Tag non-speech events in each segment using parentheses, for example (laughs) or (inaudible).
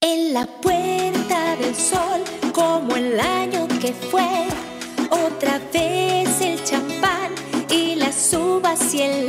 En la puerta del sol, como el año que fue, otra vez el champán y las uvas y el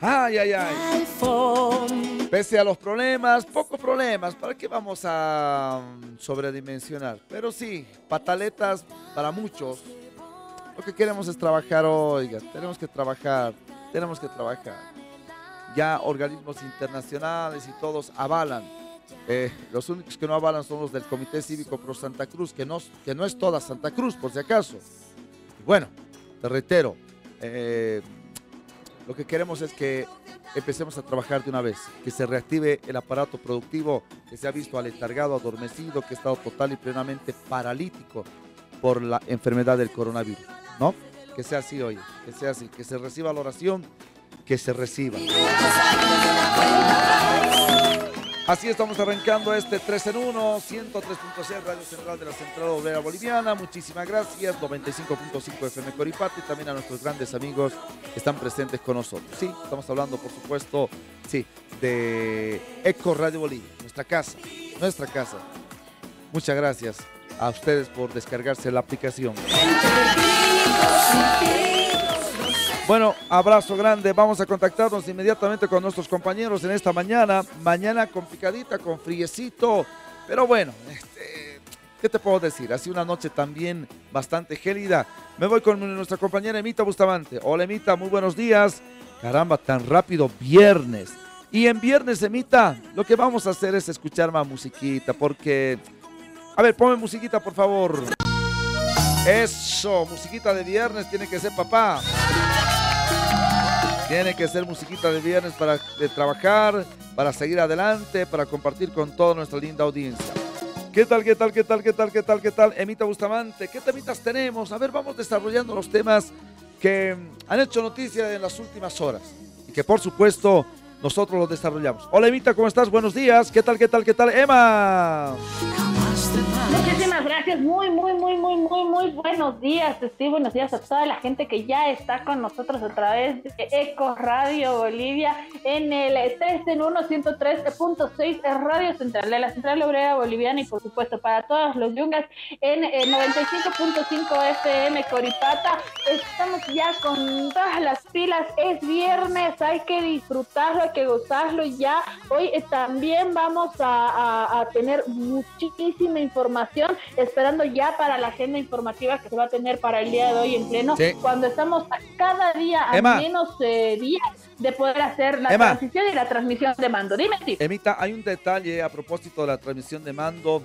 Ay, ay, ay. Pese a los problemas, pocos problemas, ¿para qué vamos a mm, sobredimensionar? Pero sí, pataletas para muchos. Lo que queremos es trabajar, oiga, tenemos que trabajar, tenemos que trabajar. Ya organismos internacionales y todos avalan. Eh, los únicos que no avalan son los del Comité Cívico Pro Santa Cruz, que no, que no es toda Santa Cruz, por si acaso. Y bueno, te reitero, eh, lo que queremos es que empecemos a trabajar de una vez, que se reactive el aparato productivo que se ha visto aletargado, adormecido, que ha estado total y plenamente paralítico por la enfermedad del coronavirus, ¿no? Que sea así hoy, que sea así, que se reciba la oración, que se reciba. Así estamos arrancando este 3 en 1, 103.6 Radio Central de la Central Obrera Boliviana. Muchísimas gracias. 95.5 FM Coripati también a nuestros grandes amigos que están presentes con nosotros. Sí, estamos hablando, por supuesto, sí, de Eco Radio Bolivia, nuestra casa, nuestra casa. Muchas gracias a ustedes por descargarse la aplicación. Bueno, abrazo grande. Vamos a contactarnos inmediatamente con nuestros compañeros en esta mañana. Mañana complicadita, con friecito. Pero bueno, este, ¿qué te puedo decir? Ha sido una noche también bastante gélida. Me voy con nuestra compañera Emita Bustamante. Hola Emita, muy buenos días. Caramba, tan rápido, viernes. Y en viernes, Emita, lo que vamos a hacer es escuchar más musiquita, porque... A ver, ponme musiquita, por favor. Eso, musiquita de viernes tiene que ser papá. Tiene que ser musiquita de viernes para eh, trabajar, para seguir adelante, para compartir con toda nuestra linda audiencia. ¿Qué tal, qué tal, qué tal, qué tal, qué tal, qué tal? Emita Bustamante, ¿qué temitas tenemos? A ver, vamos desarrollando los temas que mm, han hecho noticia en las últimas horas y que por supuesto nosotros los desarrollamos. Hola Emita, ¿cómo estás? Buenos días. ¿Qué tal, qué tal, qué tal? Emma. Muchísimas gracias, muy, muy, muy, muy, muy, muy buenos días, buenos días a toda la gente que ya está con nosotros a través de Eco Radio Bolivia en el 3 en 1 103.6 Radio Central de la Central Obrera Boliviana y por supuesto para todos los yungas en el 95.5 FM Coripata. Estamos ya con todas las pilas, es viernes, hay que disfrutarlo, hay que gozarlo ya. Hoy también vamos a- a tener muchísima información, esperando ya para la agenda informativa que se va a tener para el día de hoy en pleno, Sí. cuando estamos a cada día a Emma. menos eh, días de poder hacer la Emma. transición y la transmisión de mando. Dime. Emita, hay un detalle a propósito de la transmisión de mando.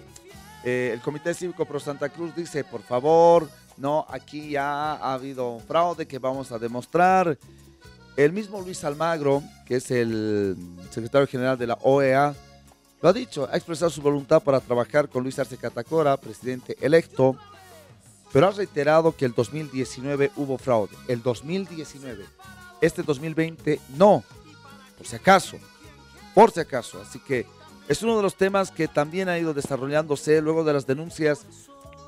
Eh, el Comité Cívico Pro Santa Cruz dice, por favor, no, aquí ya ha habido un fraude que vamos a demostrar. El mismo Luis Almagro, que es el secretario general de la OEA, lo ha dicho, ha expresado su voluntad para trabajar con Luis Arce Catacora, presidente electo, pero ha reiterado que el 2019 hubo fraude. El 2019. Este 2020 no, por si acaso por si acaso. Así que es uno de los temas que también ha ido desarrollándose luego de las denuncias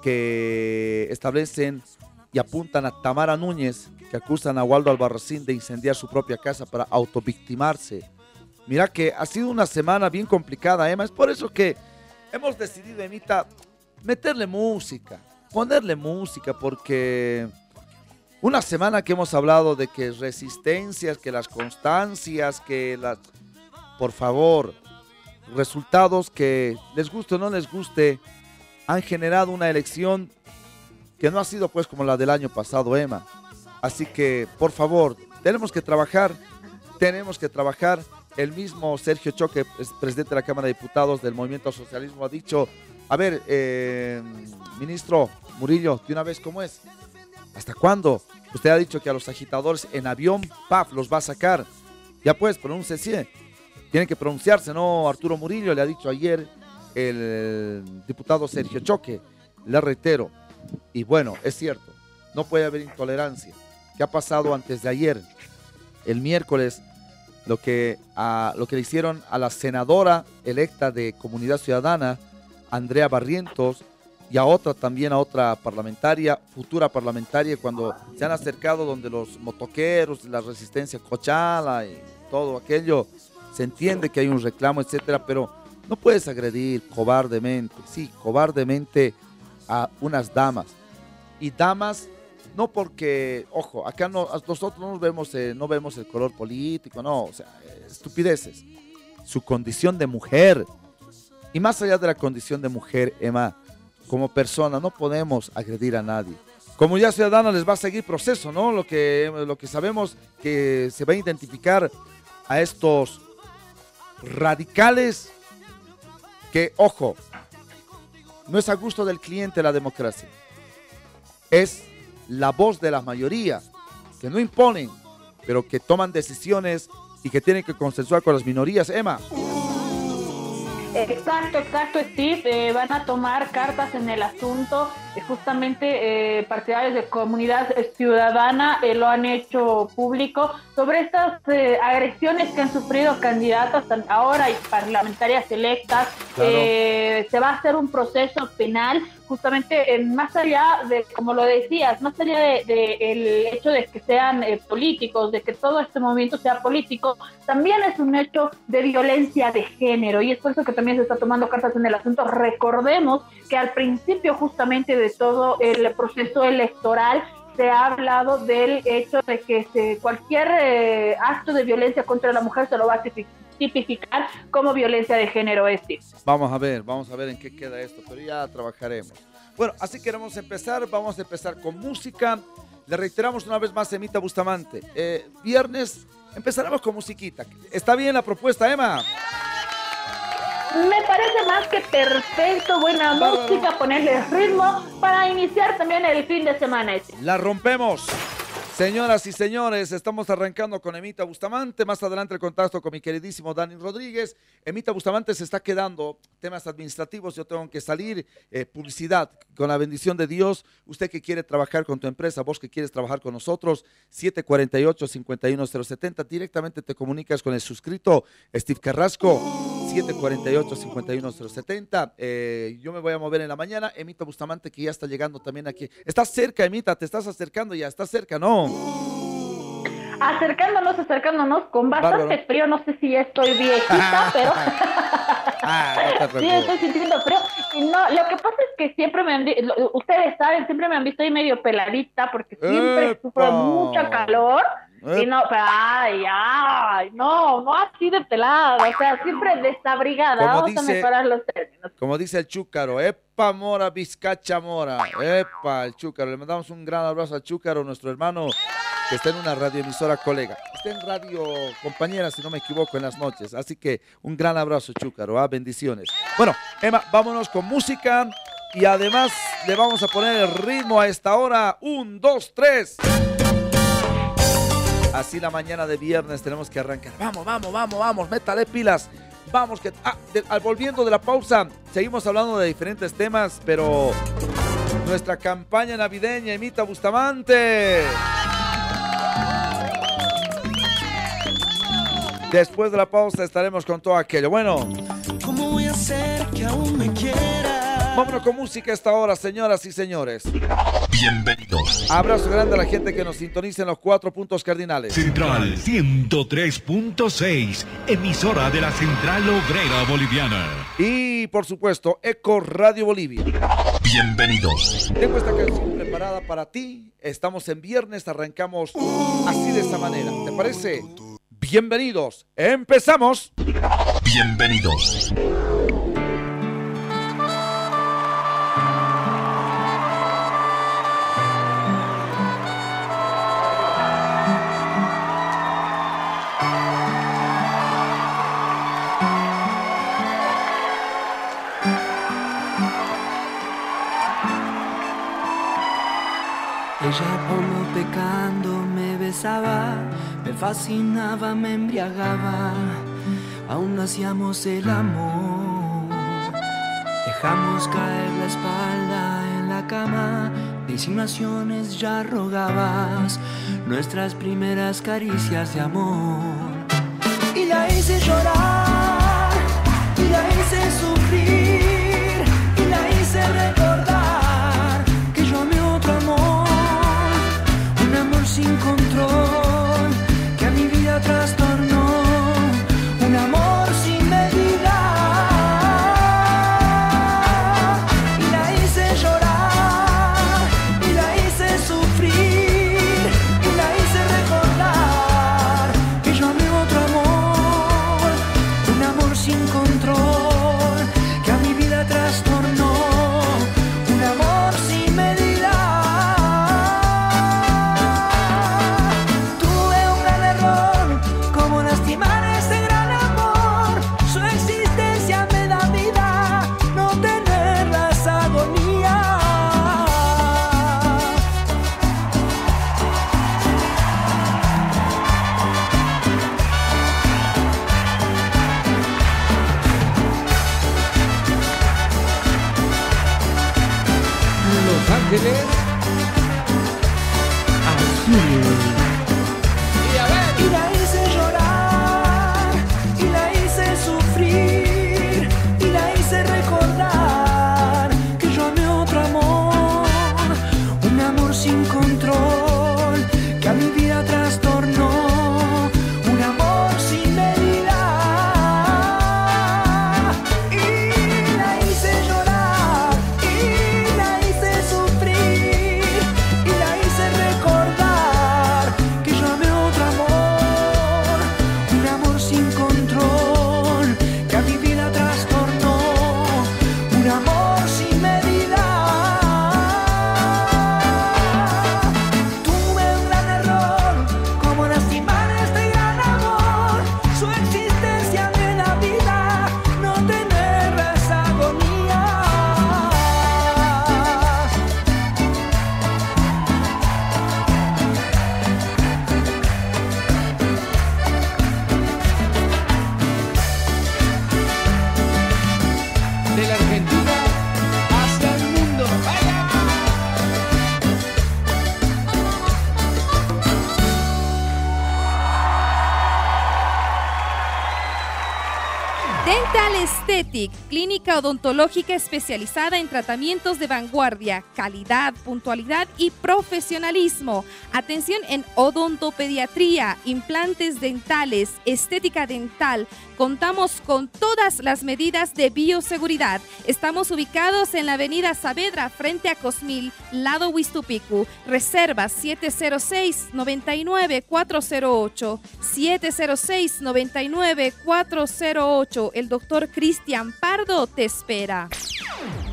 que establecen y apuntan a Tamara Núñez, que acusan a Waldo Albarracín de incendiar su propia casa para autovictimarse. Mira que ha sido una semana bien complicada, Emma. Es por eso que hemos decidido, Emita, meterle música, ponerle música, porque una semana que hemos hablado de que resistencias, que las constancias, que las por favor, resultados que les guste o no les guste, han generado una elección que no ha sido pues como la del año pasado, Emma. Así que, por favor, tenemos que trabajar, tenemos que trabajar. El mismo Sergio Choque, es presidente de la Cámara de Diputados del Movimiento al Socialismo, ha dicho, A ver, eh, ministro Murillo, de una vez, ¿cómo es? ¿Hasta cuándo? Usted ha dicho que a los agitadores en avión, paf, los va a sacar. Ya pues, pronúncese. Tienen que pronunciarse, ¿no? Arturo Murillo le ha dicho ayer el diputado Sergio Choque. Le reitero. Y bueno, es cierto, no puede haber intolerancia. ¿Qué ha pasado antes de ayer? El miércoles, lo que, a, lo que le hicieron a la senadora electa de Comunidad Ciudadana, Andrea Barrientos, y a otra también, a otra parlamentaria, futura parlamentaria, cuando se han acercado donde los motoqueros, la resistencia cochala y todo aquello, se entiende que hay un reclamo, etcétera, pero no puedes agredir cobardemente, sí, cobardemente a unas damas. Y damas, no porque, ojo, acá no, nosotros no vemos, eh, no vemos el color político, no, o sea, estupideces. Su condición de mujer. Y más allá de la condición de mujer, Emma, como persona no podemos agredir a nadie. Como ya ciudadana les va a seguir proceso, ¿no? Lo que, lo que sabemos que se va a identificar a estos radicales que, ojo, no es a gusto del cliente la democracia. Es la voz de la mayoría, que no imponen, pero que toman decisiones y que tienen que consensuar con las minorías. Emma. Exacto, exacto, Steve. Eh, van a tomar cartas en el asunto. Eh, justamente eh, partidarios de comunidad ciudadana lo han hecho público sobre estas agresiones que han sufrido candidatas ahora y parlamentarias electas. se va a hacer un proceso penal justamente más allá de, como lo decías, más allá del de, el hecho de que sean políticos, de que todo este movimiento sea político, también es un hecho de violencia de género y es por eso que también se está tomando cartas en el asunto. Recordemos que al principio justamente de todo el proceso electoral se ha hablado del hecho de que cualquier eh, acto de violencia contra la mujer se lo va a tipificar como violencia de género este. Vamos a ver, vamos a ver en qué queda esto, pero ya trabajaremos. Bueno, así queremos empezar, vamos a empezar con música. Le reiteramos una vez más, Emita Bustamante. Eh, viernes empezaremos con musiquita. ¿Está bien la propuesta, Emma? Me parece más que perfecto, buena música, ponerle ritmo para iniciar también el fin de semana. La rompemos. Señoras y señores, estamos arrancando con Emita Bustamante. Más adelante el contacto con mi queridísimo Dani Rodríguez. Emita Bustamante se está quedando temas administrativos. Yo tengo que salir. Eh, publicidad, con la bendición de Dios. Usted que quiere trabajar con tu empresa, vos que quieres trabajar con nosotros, 748-51070. Directamente te comunicas con el suscrito Steve Carrasco, 748-51070. Eh, yo me voy a mover en la mañana. Emita Bustamante, que ya está llegando también aquí. Estás cerca, Emita, te estás acercando ya, estás cerca, ¿no? Acercándonos, acercándonos, con bastante frío, no sé si ya estoy viejita, (laughs) pero ah, (laughs) sí estoy sintiendo frío. No, lo que pasa es que siempre me han ustedes saben, siempre me han visto ahí medio peladita porque siempre sufro mucha calor. Y no, pero ay, ay, no, no así de pelada, o sea, siempre desabrigada. Como Vamos dice, a mejorar los términos. Como dice el chúcaro, epa mora, bizcacha mora, epa, el chúcaro. Le mandamos un gran abrazo al chúcaro, nuestro hermano que está en una radioemisora colega. Está en radio compañera, si no me equivoco, en las noches. Así que un gran abrazo, Chúcaro. ¿ah? Bendiciones. Bueno, Emma, vámonos con música. Y además le vamos a poner el ritmo a esta hora. Un, dos, tres. Así la mañana de viernes tenemos que arrancar. Vamos, vamos, vamos, vamos. Métale pilas. Vamos, que ah, al volviendo de la pausa, seguimos hablando de diferentes temas, pero nuestra campaña navideña imita Bustamante. Después de la pausa estaremos con todo aquello. Bueno. ¿Cómo voy a hacer que aún me? Vámonos con música esta hora, señoras y señores. Bienvenidos. Abrazo grande a la gente que nos sintoniza en los cuatro puntos cardinales. Central 103.6, emisora de la Central Obrera Boliviana. Y por supuesto, Eco Radio Bolivia. Bienvenidos. Tengo esta canción preparada para ti. Estamos en viernes, arrancamos así de esta manera. ¿Te parece? Bienvenidos, empezamos. Bienvenidos. Ella lo pecando me besaba, me fascinaba, me embriagaba, aún hacíamos el amor. Dejamos caer la espalda en la cama, disimulaciones ya rogabas, nuestras primeras caricias de amor. Y la hice llorar, y la hice sufrir, Clínica odontológica especializada en tratamientos de vanguardia, calidad, puntualidad y profesionalismo. Atención en odontopediatría, implantes dentales, estética dental. Contamos con todas las medidas de bioseguridad. Estamos ubicados en la avenida Saavedra, frente a Cosmil, lado Huistupicu. Reserva 706-99-408. 706-99-408. El doctor Cristian Pardo te espera.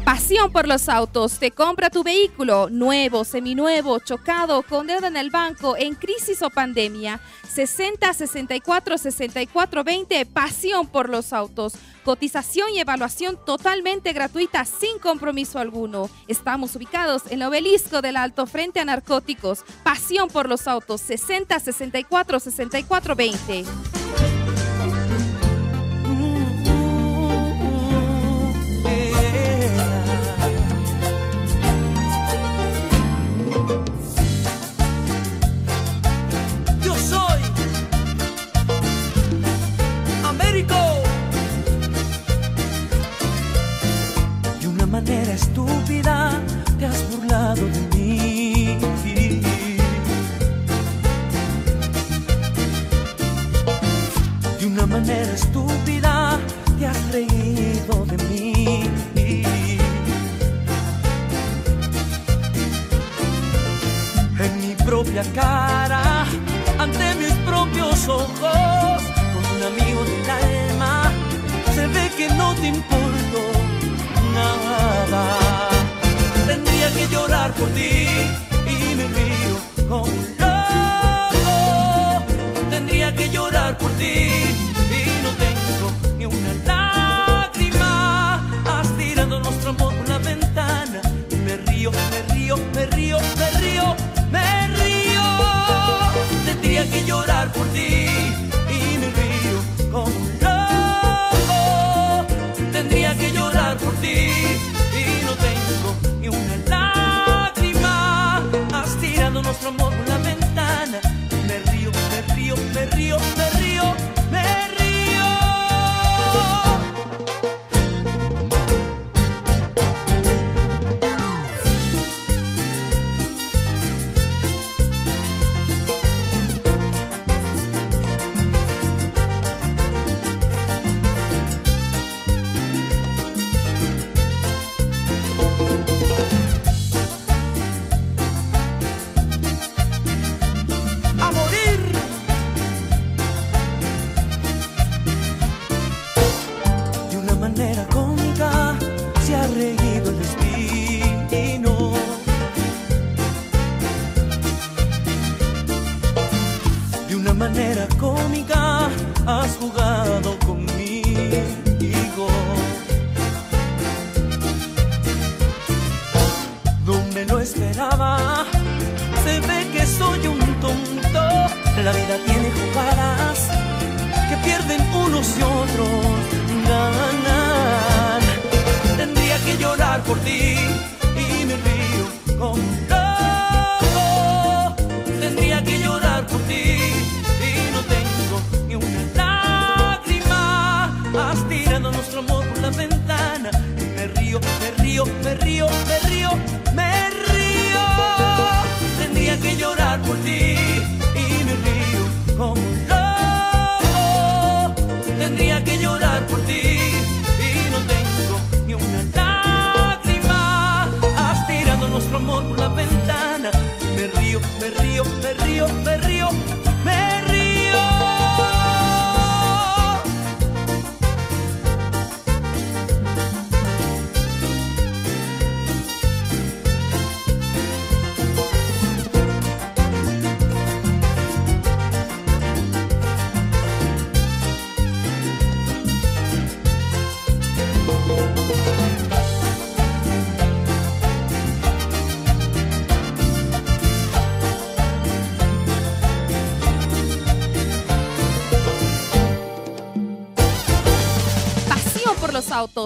Pasión por los autos. Te compra tu vehículo nuevo, seminuevo, chocado, con deuda en el banco, en crisis o pandemia. 60 64 64 20. Pasión por los autos. Cotización y evaluación totalmente gratuita sin compromiso alguno. Estamos ubicados en el obelisco del Alto Frente a Narcóticos. Pasión por los autos. 60 64 64 20. Manera estúpida te has burlado de mí. De una manera estúpida te has reído de mí. en mi propia cara, ante mis propios ojos, con un amigo del alma, se ve que no te importo nada. Tendría que llorar por ti y me río como un loco. Tendría que llorar por ti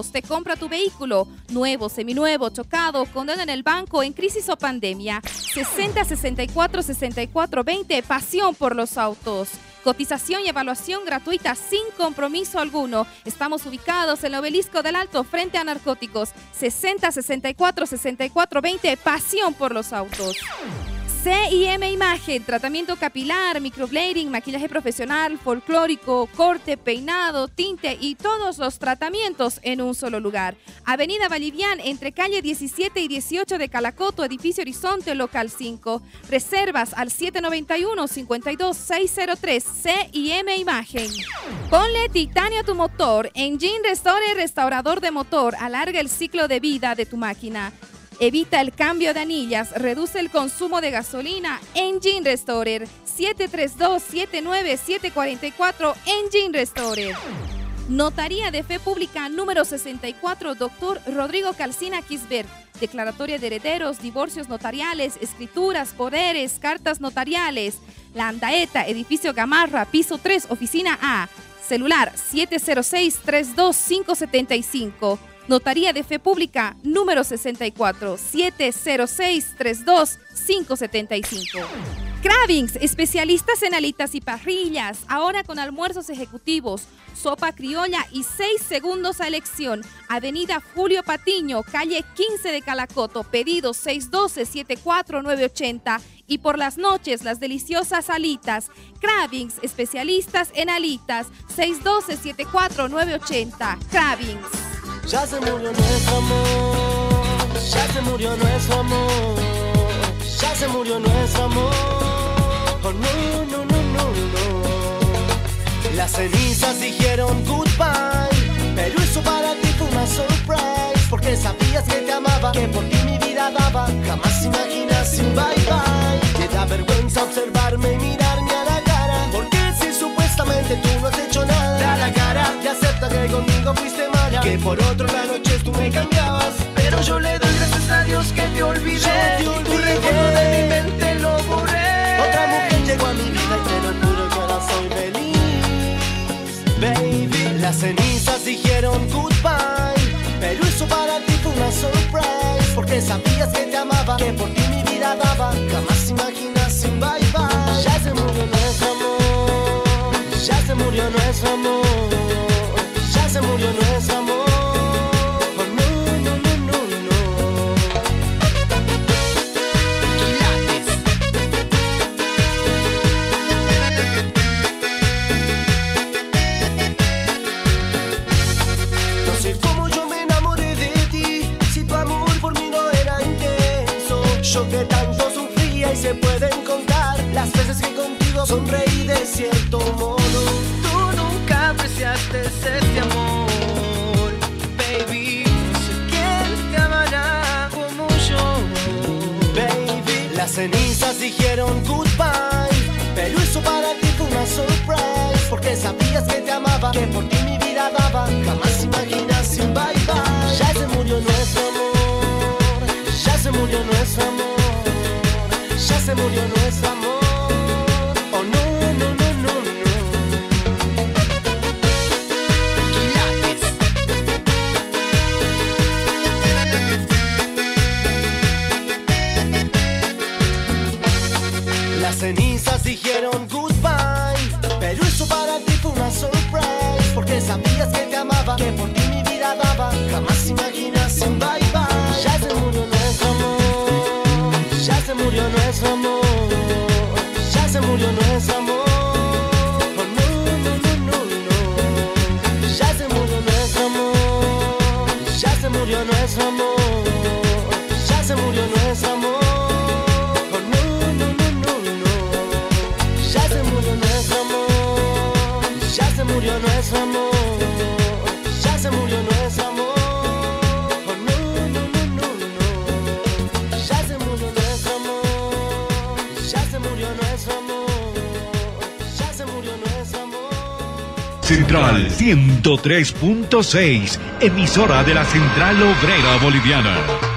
Te compra tu vehículo nuevo, seminuevo, chocado, con deuda en el banco, en crisis o pandemia. 60 64 64 20. Pasión por los autos. Cotización y evaluación gratuita sin compromiso alguno. Estamos ubicados en el obelisco del Alto frente a narcóticos. 60 64 64 20. Pasión por los autos. CIM Imagen, tratamiento capilar, microblading, maquillaje profesional, folclórico, corte, peinado, tinte y todos los tratamientos en un solo lugar. Avenida Bolivian, entre calle 17 y 18 de Calacoto, edificio Horizonte, local 5. Reservas al 791-52603, CIM Imagen. Ponle titanio a tu motor. Engine Restore Restaurador de motor. Alarga el ciclo de vida de tu máquina. Evita el cambio de anillas, reduce el consumo de gasolina. Engine Restorer 732-79744 Engine Restorer. Notaría de Fe Pública número 64, doctor Rodrigo Calcina Quisberg. Declaratoria de herederos, divorcios notariales, escrituras, poderes, cartas notariales. La Andaeta, edificio Gamarra, piso 3, oficina A. Celular 706-32575. Notaría de Fe Pública número 64 706-32-575. Cravings, especialistas en alitas y parrillas, ahora con almuerzos ejecutivos, sopa criolla y 6 segundos a elección. Avenida Julio Patiño, calle 15 de Calacoto, pedido 612-74980. Y por las noches, las deliciosas alitas. Cravings, especialistas en alitas, 612-74980. Cravings. Ya se murió nuestro amor, ya se murió nuestro amor, ya se murió nuestro amor. Oh, no, no, no, no, no. Las cenizas dijeron goodbye, pero eso para ti fue una surprise, porque sabías que te amaba, que por ti mi vida daba. Jamás imaginas un bye bye. Te da vergüenza observarme y mirarme a la cara, porque si supuestamente tú no has hecho nada, da la cara y acepta que conmigo fuiste mala, que por otro sabías que te amaba, que por ti mi vida daba. Jamás imaginas un bye bye. Ya se murió nuestro amor, ya se murió nuestro amor, 103.6, emisora de la Central Obrera Boliviana.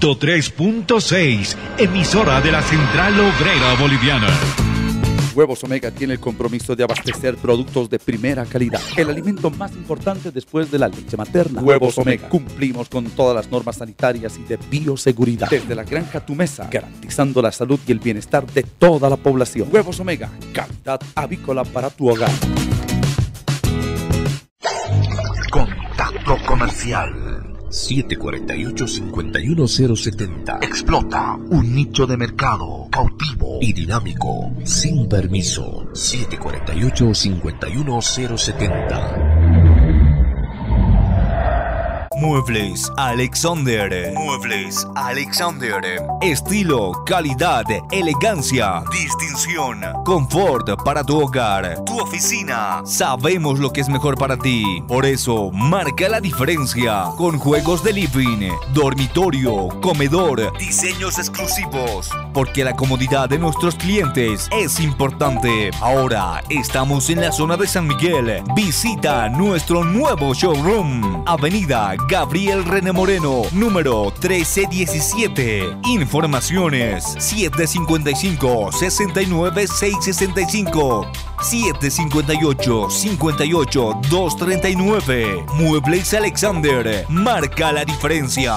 103.6, emisora de la Central Obrera Boliviana. Huevos Omega tiene el compromiso de abastecer productos de primera calidad. El alimento más importante después de la leche materna. Huevos Omega. Cumplimos con todas las normas sanitarias y de bioseguridad. Desde la granja a tu mesa, garantizando la salud y el bienestar de toda la población. Huevos Omega, calidad avícola para tu hogar. Contacto comercial 748-51070. Explota un nicho de mercado cautivo y dinámico, sin permiso. 748-51070. Muebles Alexander. Muebles Alexander. Estilo, calidad, elegancia, distinción, confort para tu hogar, tu oficina. Sabemos lo que es mejor para ti. Por eso, marca la diferencia con juegos de living, dormitorio, comedor, diseños exclusivos. Porque la comodidad de nuestros clientes es importante. Ahora estamos en la zona de San Miguel. Visita nuestro nuevo showroom. Avenida Gabriel René Moreno, número 1317. Informaciones 755 69 665 758 58 239. Muebles Alexander, marca la diferencia.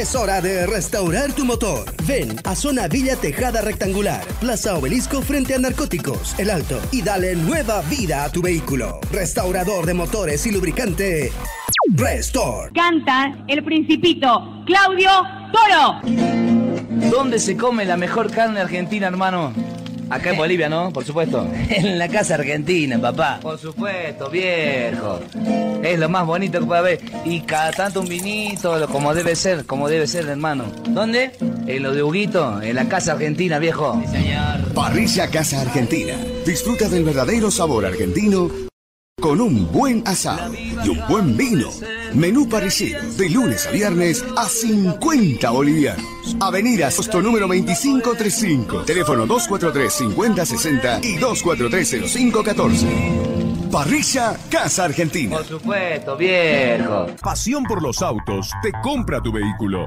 Es hora de restaurar tu motor. Ven a Zona Villa Tejada Rectangular, Plaza Obelisco frente a Narcóticos, El Alto, y dale nueva vida a tu vehículo. Restaurador de motores y lubricante. Restore. Canta el principito Claudio Toro. ¿Dónde se come la mejor carne argentina, hermano? Acá en Bolivia, ¿no? Por supuesto. (laughs) En la casa argentina, papá. Por supuesto, viejo. Es lo más bonito que puede haber. Y cada tanto un vinito, lo- como debe ser, como debe ser, hermano. ¿Dónde? En lo de Huguito, en la casa argentina, viejo. Parrilla Casa Argentina. Disfruta del verdadero sabor argentino con un buen asado y un buen vino. Menú parrillero de lunes a viernes a 50 bolivianos. Avenida Sosto número 2535. Teléfono 243-5060 y 243-0514. Parrilla Casa Argentina. Por supuesto, viejo. Pasión por los autos te compra tu vehículo.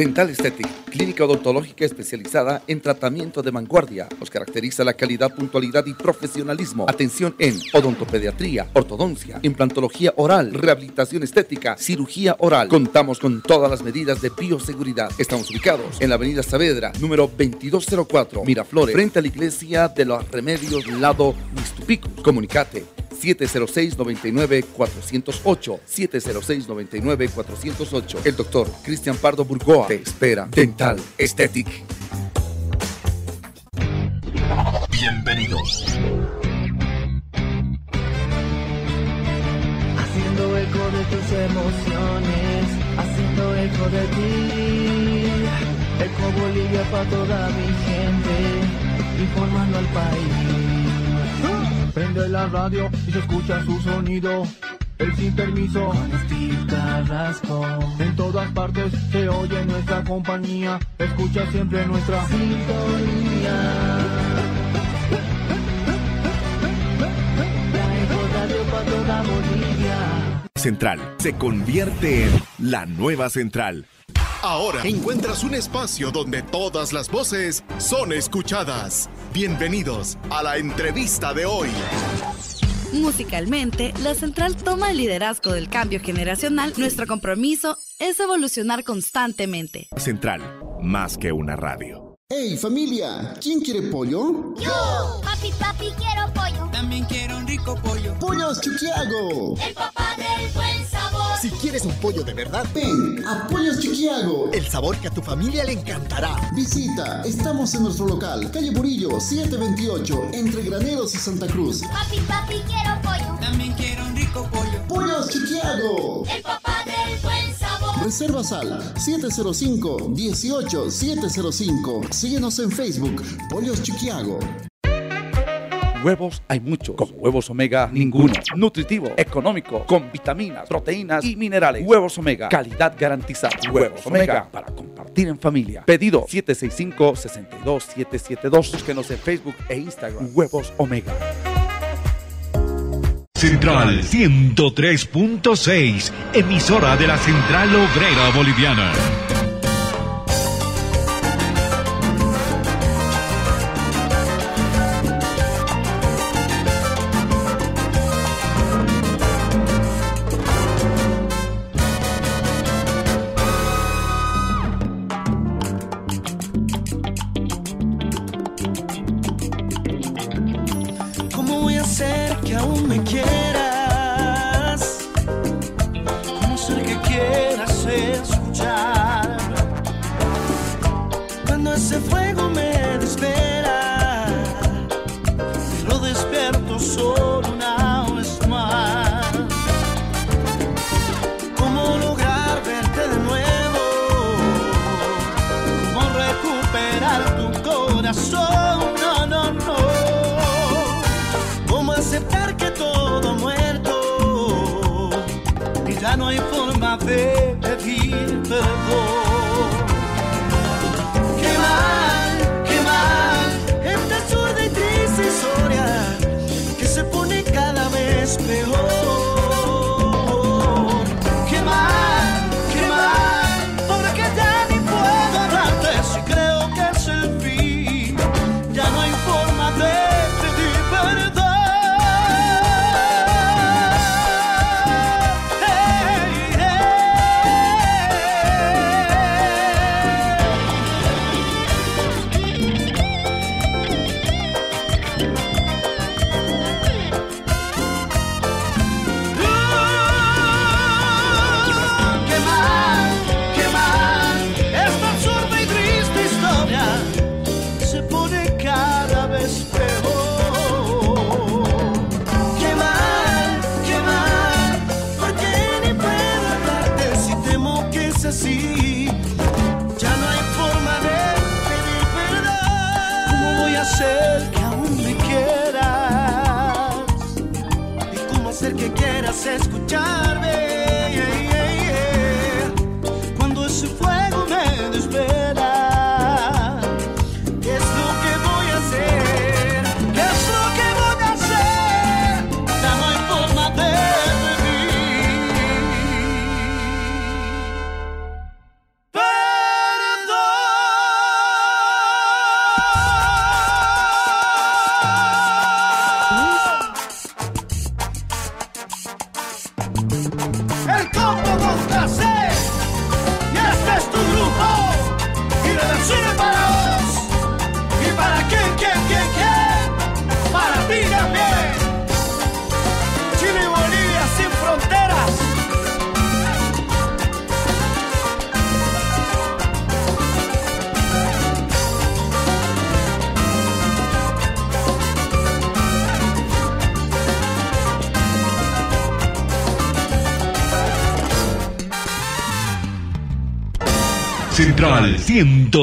Dental Aesthetic, clínica odontológica especializada en tratamiento de vanguardia. Nos caracteriza la calidad, puntualidad y profesionalismo. Atención en odontopediatría, ortodoncia, implantología oral, rehabilitación estética, cirugía oral. Contamos con todas las medidas de bioseguridad. Estamos ubicados en la avenida Saavedra, número 2204, Miraflores, frente a la iglesia de los Remedios, lado Mistupico. Comunicate 706-99-408. 706-99-408. El doctor Cristian Pardo Burgoa te espera. Dental Aesthetic. Bienvenidos. Haciendo eco de tus emociones, haciendo eco de ti. Eco Bolivia para toda mi gente, informando al país. Prende la radio y se escucha su sonido. El sin permiso. Con Steve Carrasco. En todas partes se oye nuestra compañía. Escucha siempre nuestra sintonía. La Eco Radio para toda Bolivia. Central se convierte en la nueva Central. Ahora encuentras un espacio donde todas las voces son escuchadas. Bienvenidos a la entrevista de hoy. Musicalmente, la Central toma el liderazgo del cambio generacional. Nuestro compromiso es evolucionar constantemente. Central, más que una radio. Hey familia, ¿quién quiere pollo? Yo. Papi, papi, quiero pollo. También quiero un rico pollo. Pollos Chuquiago. El papá del buen sabor. Si quieres un pollo de verdad, ven a Pollos Chuquiago. El sabor que a tu familia le encantará. Visita, estamos en nuestro local, calle Burillo, 728, entre Graneros y Santa Cruz. Papi, papi, quiero pollo. También quiero un rico pollo. Pollos Chuquiago. El papá del buen sabor. Reservas al 705-18-705. Síguenos en Facebook, Pollos Chuquiago. Huevos hay muchos. Como huevos omega, ninguno. Nutritivo, económico, con vitaminas, proteínas y minerales. Huevos omega, calidad garantizada. Huevos omega, para compartir en familia. Pedido 765-62772. Búsquenos en Facebook e Instagram. Huevos omega. Central 103.6, emisora de la Central Obrera Boliviana. Ya no hay forma de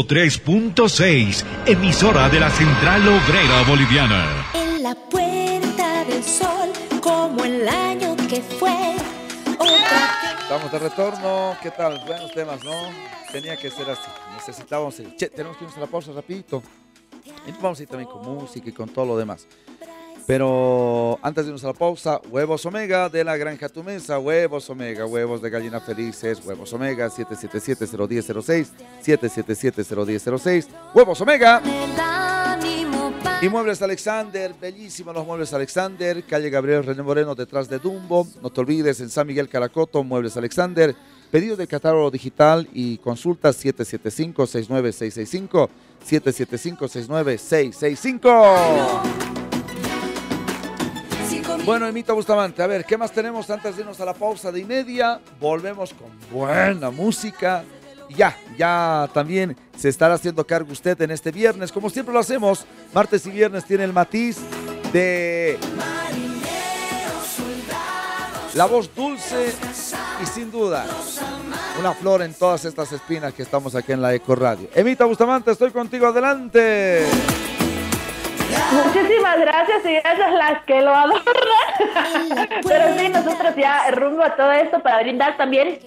103.6, emisora de la Central Obrera Boliviana. En la puerta del sol, como el año que fue. Otra Estamos de retorno. ¿Qué tal? Buenos temas, ¿no? Tenía que ser así. Necesitábamos el... Che, tenemos que irnos a la pausa rapidito. Y vamos a ir también con música y con todo lo demás. Pero antes de irnos a la pausa, huevos omega de la granja tu mesa, huevos omega, huevos de gallina felices, huevos omega 777-01006, 777-01006, huevos omega. Y Muebles Alexander, bellísimos los Muebles Alexander, calle Gabriel René Moreno detrás de Dumbo. No te olvides, en San Miguel Caracoto, Muebles Alexander. Pedido de catálogo digital y consulta 775-69665, 775-69665. Bueno, Emita Bustamante, a ver, ¿qué más tenemos antes de irnos a la pausa de media? Volvemos con buena música. Ya, ya también se estará haciendo cargo usted en este viernes, como siempre lo hacemos. Martes y viernes tiene el matiz de la voz dulce y sin duda una flor en todas estas espinas que estamos aquí en la Eco Radio. Emita Bustamante, estoy contigo, adelante. Muchísimas gracias y gracias las que lo adornan. Pero sí, nosotros ya rumbo a todo esto para brindar también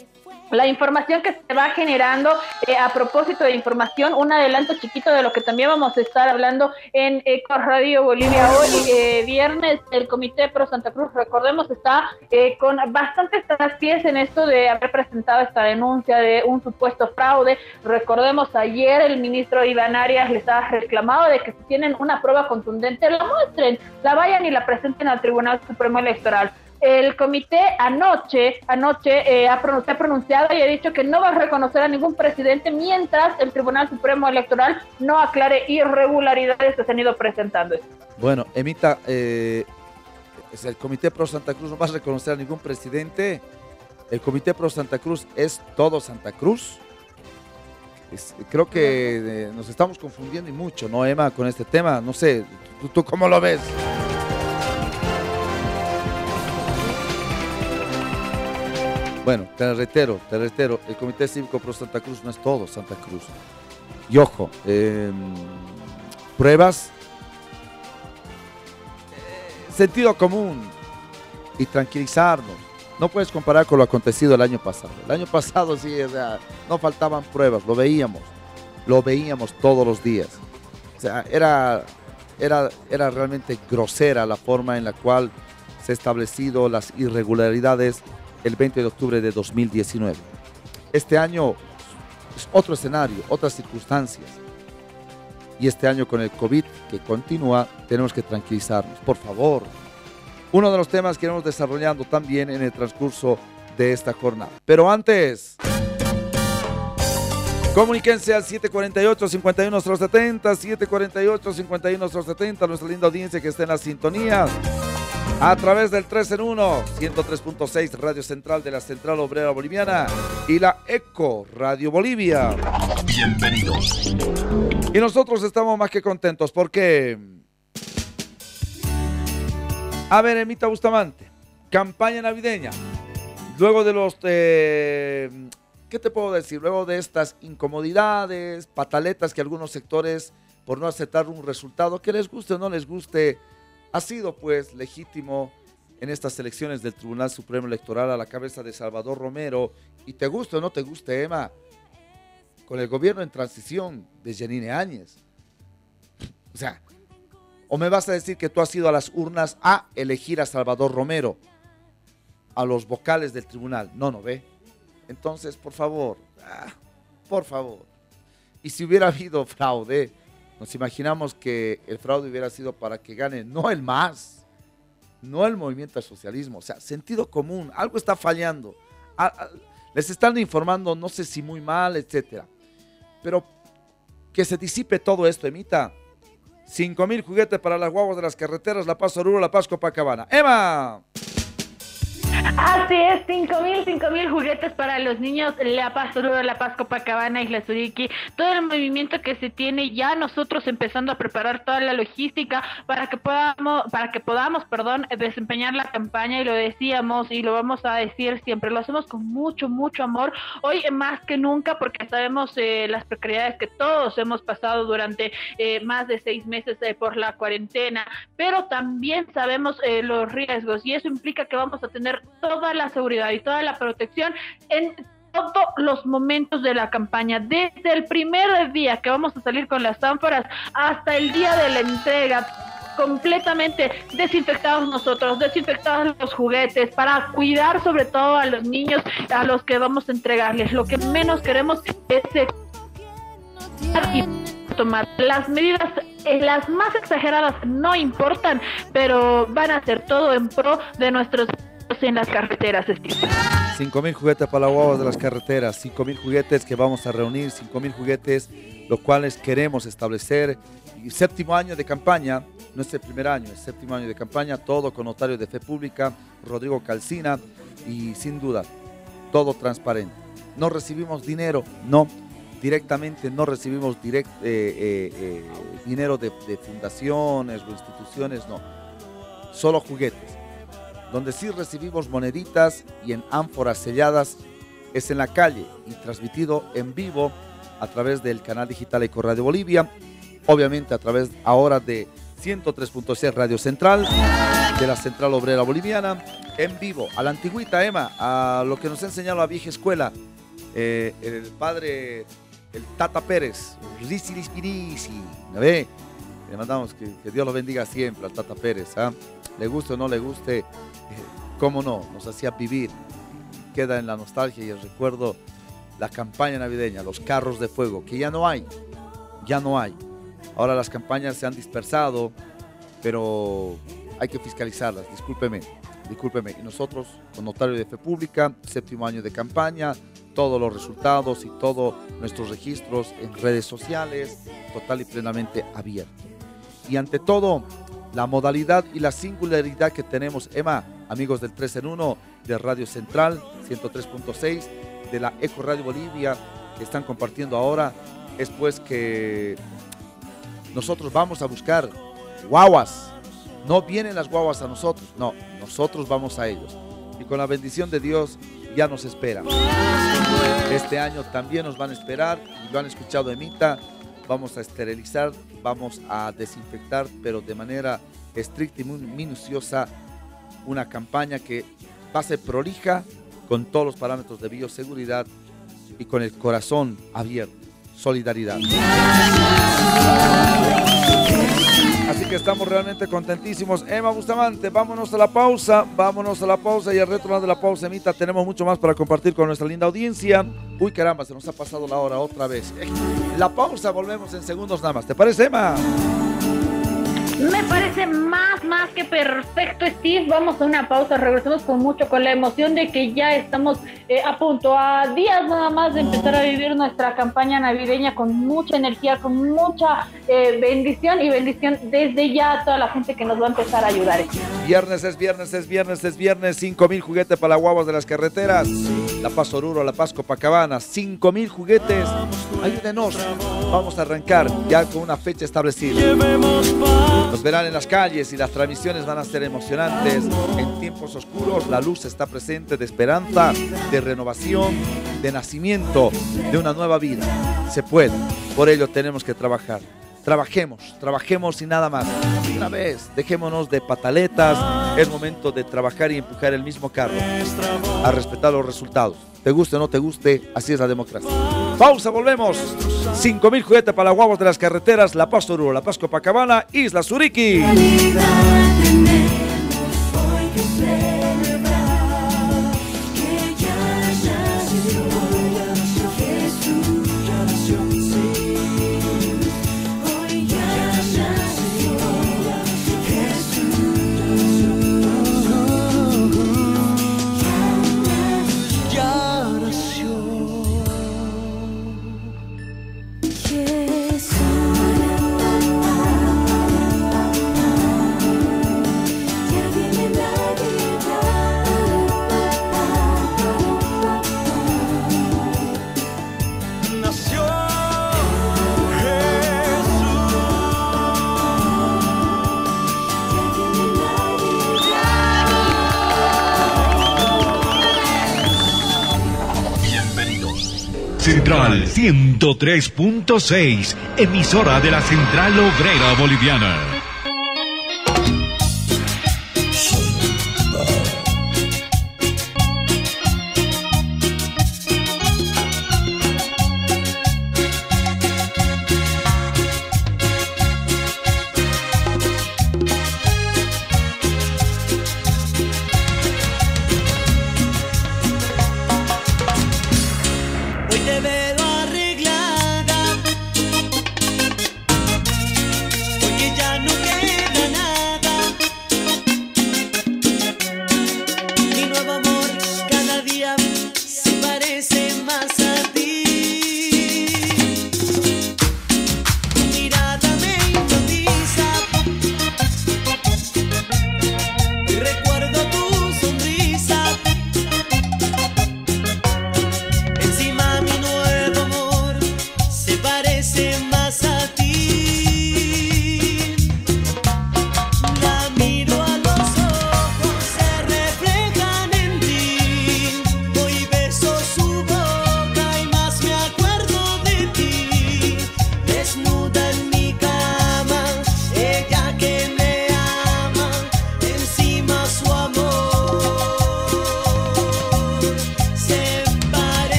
la información que se va generando eh, a propósito de información, un adelanto chiquito de lo que también vamos a estar hablando en Eco Radio Bolivia hoy, eh, viernes, el Comité Pro Santa Cruz, recordemos, está eh, con bastantes traspiés en esto de haber presentado esta denuncia de un supuesto fraude. Recordemos, ayer el ministro Iván Arias les ha reclamado de que si tienen una prueba contundente, la muestren, la vayan y la presenten al Tribunal Supremo Electoral el comité anoche, anoche eh, ha, pronunciado y ha dicho que no va a reconocer a ningún presidente mientras el Tribunal Supremo Electoral no aclare irregularidades que se han ido presentando. Bueno, Emita, eh, el Comité Pro Santa Cruz no va a reconocer a ningún presidente. El Comité Pro Santa Cruz es todo Santa Cruz. creo que eh, nos estamos confundiendo y mucho, ¿no, Emma, con este tema? No sé, ¿tú, tú cómo lo ves? Bueno, te reitero, te reitero, el Comité Cívico Pro Santa Cruz no es todo Santa Cruz. Y ojo, em, pruebas, eh, sentido común y tranquilizarnos. No puedes comparar con lo acontecido el año pasado. El año pasado sí, no faltaban pruebas, lo veíamos, lo veíamos todos los días. O sea, era, era, era realmente grosera la forma en la cual se han establecido las irregularidades el 20 de octubre de 2019. Este año es otro escenario, otras circunstancias. Y este año con el COVID que continúa, tenemos que tranquilizarnos. Por favor, uno de los temas que iremos desarrollando también en el transcurso de esta jornada. Pero antes, comuníquense al 748-51-70, 748-51-70, nuestra linda audiencia que está en la sintonía a través del 3 en 1, 103.6 Radio Central de la Central Obrera Boliviana y la ECO Radio Bolivia. Bienvenidos. Y nosotros estamos más que contentos porque... A ver, Emita Bustamante, campaña navideña. Luego de los... Eh, ¿Qué te puedo decir? Luego de estas incomodidades, pataletas que algunos sectores, por no aceptar un resultado, que les guste o no les guste, ha sido pues legítimo en estas elecciones del Tribunal Supremo Electoral a la cabeza de Salvador Romero, y te guste o no te guste, Emma, con el gobierno en transición de Janine Áñez. O sea, o me vas a decir que tú has ido a las urnas a elegir a Salvador Romero, a los vocales del tribunal. No, no ve. Entonces, por favor, ah, por favor. Y si hubiera habido fraude, nos imaginamos que el fraude hubiera sido para que gane no el MAS, no el movimiento al socialismo, o sea, sentido común, algo está fallando. les están informando, no sé si muy mal, etcétera. Pero que se disipe todo esto, emita. 5 mil juguetes para las guaguas de las carreteras, La Paz Oruro, La Paz Copacabana. ¡Emma! Así es, 5 mil, 5 mil juguetes para los niños, La Paz La Paz Copacabana, Isla Suriki, todo el movimiento que se tiene ya nosotros empezando a preparar toda la logística para que podamos, para que podamos, perdón, desempeñar la campaña y lo decíamos y lo vamos a decir siempre, lo hacemos con mucho, mucho amor, hoy más que nunca porque sabemos eh, las precariedades que todos hemos pasado durante eh, más de seis meses eh, por la cuarentena, pero también sabemos los riesgos y eso implica que vamos a tener toda la seguridad y toda la protección en todos los momentos de la campaña, desde el primer día que vamos a salir con las ánforas hasta el día de la entrega completamente desinfectados nosotros, desinfectados los juguetes, para cuidar sobre todo a los niños a los que vamos a entregarles. Lo que menos queremos es tomar las medidas, eh, las más exageradas no importan, pero van a ser todo en pro de nuestros en las carreteras, 5 mil juguetes para las guaguas de las carreteras, 5 mil juguetes que vamos a reunir, 5 mil juguetes, los cuales queremos establecer. Séptimo año de campaña, no es el primer año, es séptimo año de campaña, todo con notario de fe pública, Rodrigo Calcina, y sin duda, todo transparente. No recibimos dinero, no, directamente no recibimos direct, eh, eh, eh, dinero de fundaciones o instituciones, no, solo juguetes donde sí recibimos moneditas y en ánforas selladas es en la calle y transmitido en vivo a través del canal digital Eco Radio Bolivia, obviamente a través ahora de 103.6 Radio Central de la Central Obrera Boliviana, en vivo, a la antigüita Emma, a lo que nos ha enseñado la vieja escuela, eh, el padre, el Tata Pérez, Risi Risi, ¿no ve? Le mandamos que, Dios lo bendiga siempre al Tata Pérez, ¿ah? Le guste o no le guste, cómo no, nos hacía vivir, queda en la nostalgia y el recuerdo la campaña navideña, los carros de fuego, que ya no hay, ya no hay. Ahora las campañas se han dispersado, pero hay que fiscalizarlas, discúlpeme, discúlpeme. Y nosotros, con Notario de Fe Pública, séptimo año de campaña, todos los resultados y todos nuestros registros en redes sociales, total y plenamente abierto. Y ante todo, la modalidad y la singularidad que tenemos, Emma, amigos del 3 en 1 de Radio Central 103.6, de la Eco Radio Bolivia, que están compartiendo ahora, es pues que nosotros vamos a buscar guaguas. No vienen las guaguas a nosotros, no, nosotros vamos a ellos. Y con la bendición de Dios ya nos esperan. Este año también nos van a esperar, lo han escuchado Emita, vamos a esterilizar, vamos a desinfectar, pero de manera estricta y minuciosa, una campaña que va a ser prolija con todos los parámetros de bioseguridad y con el corazón abierto. Solidaridad. Así que estamos realmente contentísimos. Emma Bustamante, vámonos a la pausa, vámonos a la pausa y al retorno de la pausa, Emita, tenemos mucho más para compartir con nuestra linda audiencia. Uy, caramba, se nos ha pasado la hora otra vez. La pausa, volvemos en segundos nada más. ¿Te parece, Emma? Me parece más, más que perfecto, Steve. Vamos a una pausa, regresamos con mucho, con la emoción de que ya estamos eh, a punto, a días nada más de empezar a vivir nuestra campaña navideña con mucha energía, con mucha eh, bendición y bendición desde ya a toda la gente que nos va a empezar a ayudar. Viernes es viernes, es viernes, es viernes. 5 mil juguetes para guaguas de las carreteras. La Paz Oruro, La Paz Copacabana. 5 mil juguetes. Ayúdenos. Vamos a arrancar ya con una fecha establecida. Nos verán en las calles y las transmisiones van a ser emocionantes. En tiempos oscuros la luz está presente de esperanza, de renovación, de nacimiento, de una nueva vida. Se puede. Por ello tenemos que trabajar. Trabajemos, trabajemos y nada más. Una vez, dejémonos de pataletas. Es momento de trabajar y empujar el mismo carro. A respetar los resultados. Te guste o no te guste, así es la democracia. Pausa, volvemos. 5 mil juguetes para guaguas de las carreteras, La Paz Oruro, La Paz Copacabana, Isla Suriki. 103.6, emisora de la Central Obrera Boliviana.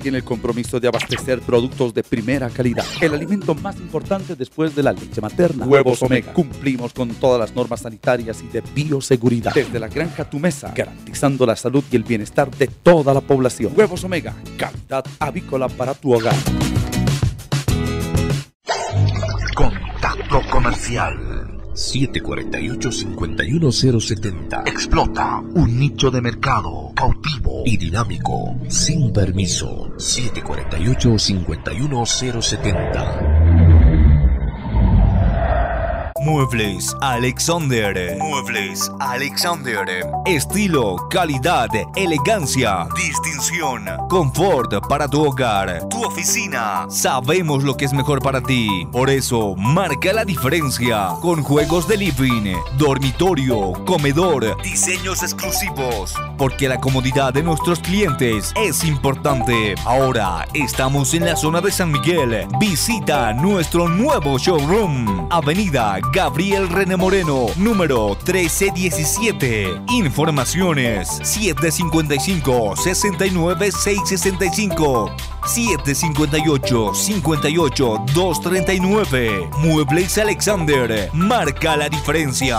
Tiene el compromiso de abastecer productos de primera calidad. El alimento más importante después de la leche materna. Huevos Omega. Cumplimos con todas las normas sanitarias y de bioseguridad. Desde la granja a tu mesa, garantizando la salud y el bienestar de toda la población. Huevos Omega. Calidad avícola para tu hogar. Contacto comercial 748-51070. Explota un nicho de mercado cautivo y dinámico sin permiso. 748-51070. Muebles Alexander. Muebles Alexander. Estilo, calidad, elegancia, distinción, confort para tu hogar, tu oficina. Sabemos lo que es mejor para ti. Por eso, marca la diferencia con juegos de living, dormitorio, comedor, diseños exclusivos. Porque la comodidad de nuestros clientes es importante. Ahora estamos en la zona de San Miguel. Visita nuestro nuevo showroom. Avenida Gabriel René Moreno, número 1317. Informaciones 755 69 665 758 58 239. Muebles Alexander. Marca la diferencia.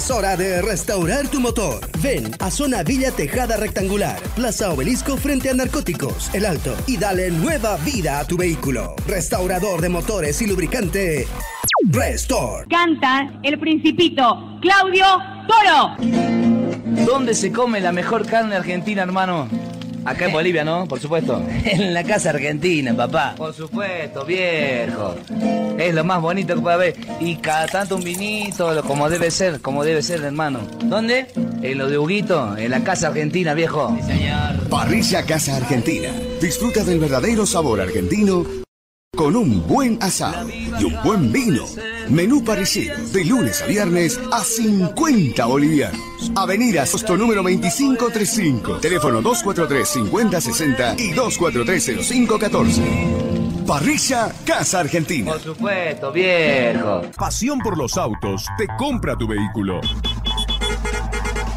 hora de restaurar tu motor. Ven a Zona Villa Tejada Rectangular, Plaza Obelisco frente a Narcóticos, El Alto, y dale nueva vida a tu vehículo. Restaurador de motores y lubricante. Restore. Canta el principito Claudio Toro. ¿Dónde se come la mejor carne argentina, hermano? Acá en Bolivia, ¿no? Por supuesto. (laughs) En la casa argentina, papá. Por supuesto, viejo. Es lo más bonito que puede haber. Y cada tanto un vinito, lo- como debe ser, como debe ser, hermano. ¿Dónde? En lo de Huguito, en la casa argentina, viejo. Sí, señor. Parrilla Casa Argentina. Disfruta del verdadero sabor argentino con un buen asado y un buen vino. Menú parecido de lunes a viernes a 50 bolivianos. Avenida Sosto número 2535. Teléfono 243-5060 y 243-0514. Parrilla Casa Argentina. Por supuesto, viejo. Pasión por los autos te compra tu vehículo.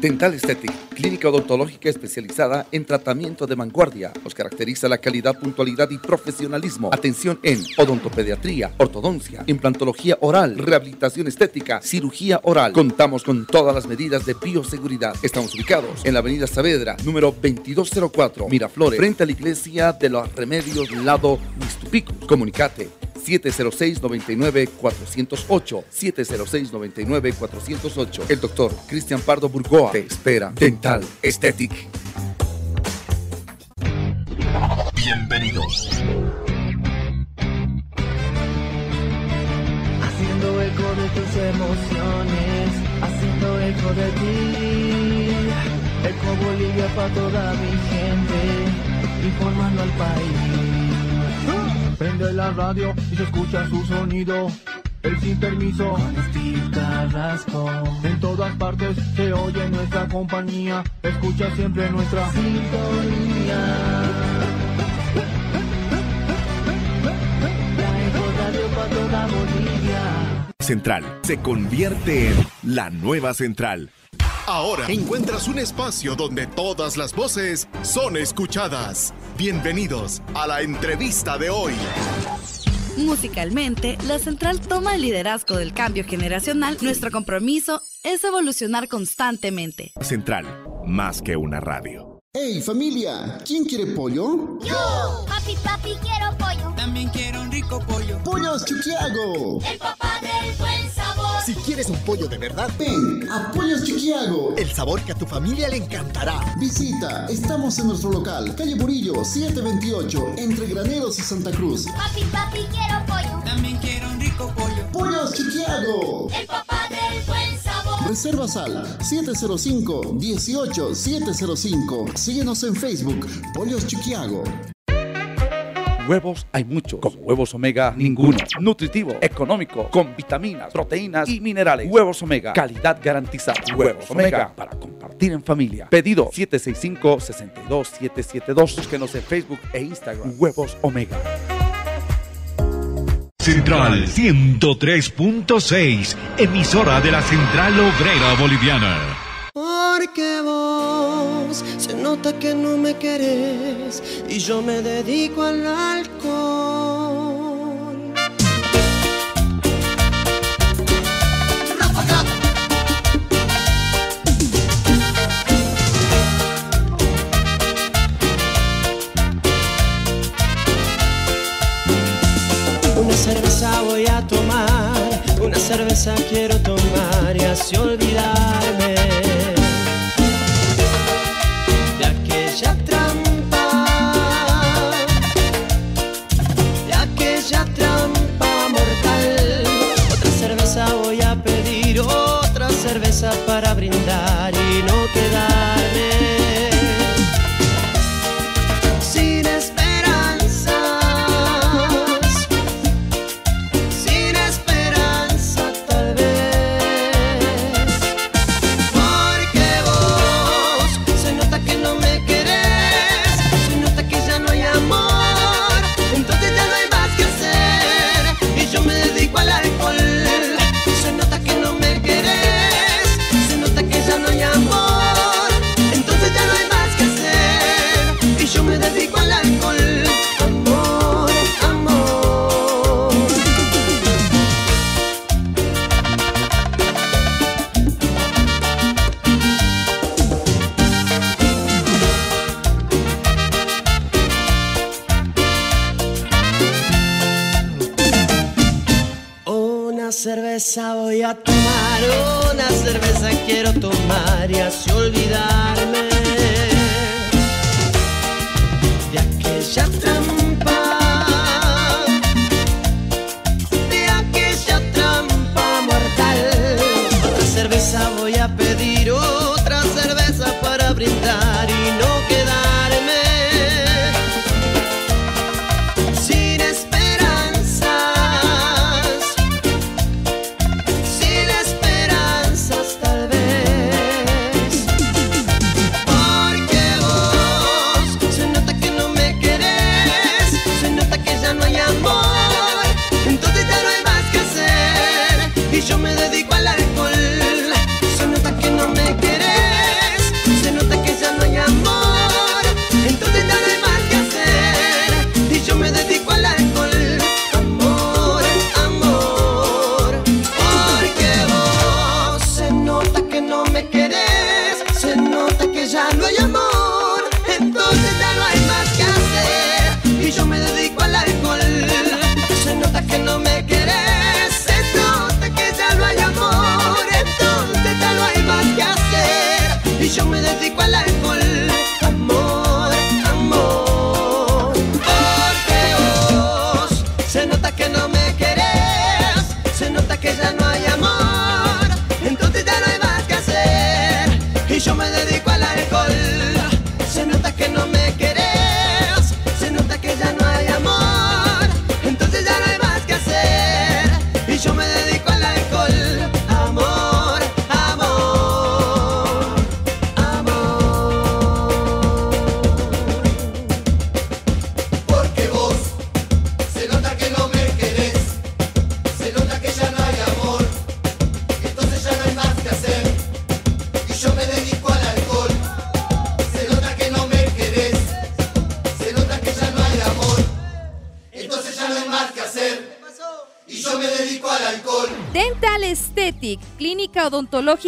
Dental Aesthetic, clínica odontológica especializada en tratamiento de vanguardia. Nos caracteriza la calidad, puntualidad y profesionalismo. Atención en odontopediatría, ortodoncia, implantología oral, rehabilitación estética, cirugía oral. Contamos con todas las medidas de bioseguridad. Estamos ubicados en la avenida Saavedra, número 2204, Miraflores, frente a la iglesia de los Remedios, lado Mistupico. Comunicate 706-99-408. 706-99-408. El doctor Cristian Pardo Burgoa te espera. Dental Aesthetic. Bienvenidos. Haciendo eco de tus emociones, haciendo eco de ti. Eco Bolivia para toda mi gente, informando al país. Prende la radio y se escucha su sonido. El sin permiso, Steve Carrasco. En todas partes se oye nuestra compañía. Escucha siempre nuestra sintonía. La Eco Radio para toda Bolivia. Central se convierte en la nueva central. Ahora encuentras un espacio donde todas las voces son escuchadas. Bienvenidos a la entrevista de hoy. Musicalmente, la central toma el liderazgo del cambio generacional. Nuestro compromiso es evolucionar constantemente. Central, más que una radio. ¡Hey familia! ¿Quién quiere pollo? ¡Yo! Papi, papi, quiero pollo. También quiero un rico pollo. ¡Pollos Chuquiago! El papá del buen sabor. Si quieres un pollo de verdad, ven a Pollos Chuquiago. El sabor que a tu familia le encantará. Visita, estamos en nuestro local, calle Burillo, 728, entre Graneros y Santa Cruz. Papi, papi, quiero pollo. También quiero un rico pollo. ¡Pollos Chuquiago! El papá del buen sabor. Reservas al 705 18 705. Síguenos en Facebook, Polios Chiquiago. Huevos hay muchos, con huevos omega ninguno. Nutritivo, económico, con vitaminas, proteínas y minerales. Huevos omega, calidad garantizada. Huevos omega para compartir en familia. Pedido 765-62772. Búsquenos en Facebook e Instagram. Huevos omega. Central 103.6, emisora de la Central Obrera Boliviana. Porque vos se nota que no me querés y yo me dedico al alcohol. cerveza quiero tomar y así olvidar.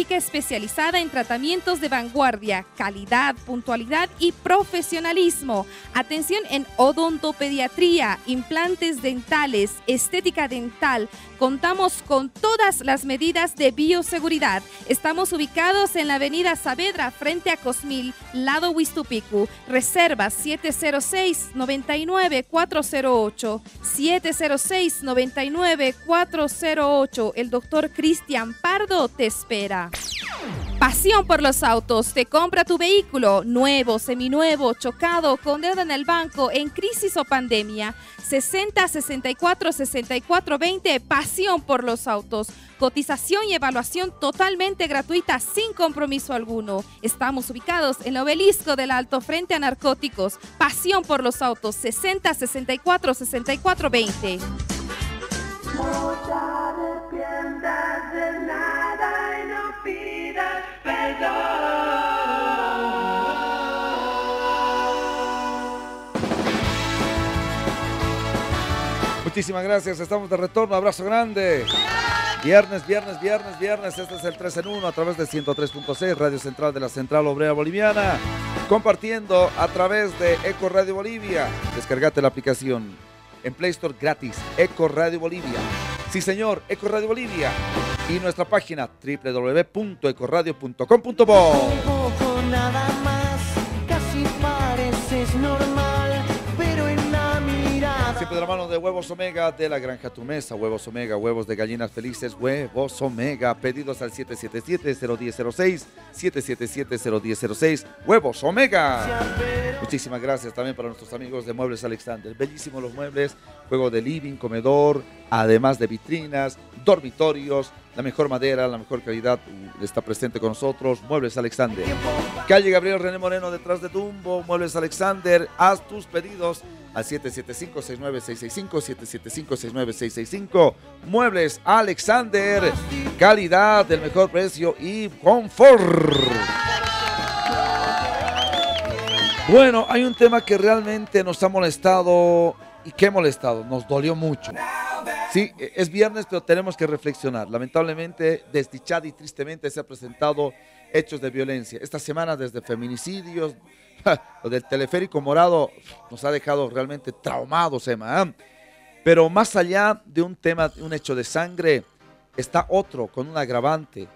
Especializada en tratamientos de vanguardia, calidad, puntualidad y profesionalismo. Atención en odontopediatría, implantes dentales, estética dental. Contamos con todas las medidas de bioseguridad. Estamos ubicados en la avenida Saavedra, frente a Cosmil, lado Huistupicu. Reserva 706-99-408. 706-99-408. El doctor Cristian Pardo te espera. Pasión por los autos. Te compra tu vehículo nuevo, seminuevo, chocado, con deuda en el banco, en crisis o pandemia. 60 64 64 20. Pasión por los autos. Cotización y evaluación totalmente gratuita sin compromiso alguno. Estamos ubicados en el obelisco del Alto Frente a Narcóticos. Pasión por los autos. 60 64 64 20. Muchísimas gracias, estamos de retorno, abrazo grande. Viernes, viernes, viernes, viernes, este es el 3 en 1 a través de 103.6, Radio Central de la Central Obrera Boliviana, compartiendo a través de Eco Radio Bolivia. Descargate la aplicación en Play Store gratis, Eco Radio Bolivia. Sí, señor, Eco Radio Bolivia. Y nuestra página www.ecoradio.com.bo. la de Huevos Omega de la Granja Tu Mesa. Huevos Omega, huevos de gallinas felices, huevos Omega. Pedidos al 777-01006, 777-01006. Huevos Omega. Muchísimas gracias también para nuestros amigos de Muebles Alexander. Bellísimos los muebles, juego de living, comedor, además de vitrinas, dormitorios, la mejor madera, la mejor calidad uh, está presente con nosotros. Muebles Alexander. Calle Gabriel René Moreno detrás de Dumbo. Muebles Alexander. Haz tus pedidos al 775-69665, 775-69665. Muebles Alexander. Calidad, el mejor precio y confort. Bueno, hay un tema que realmente nos ha molestado y que ha molestado, nos dolió mucho. Sí, es viernes, pero tenemos que reflexionar. Lamentablemente, desdichada y tristemente se han presentado hechos de violencia. Esta semana, desde feminicidios, (laughs) lo del teleférico morado nos ha dejado realmente traumados, Emma. ¿eh? Pero más allá de un tema, un hecho de sangre, está otro con un agravante.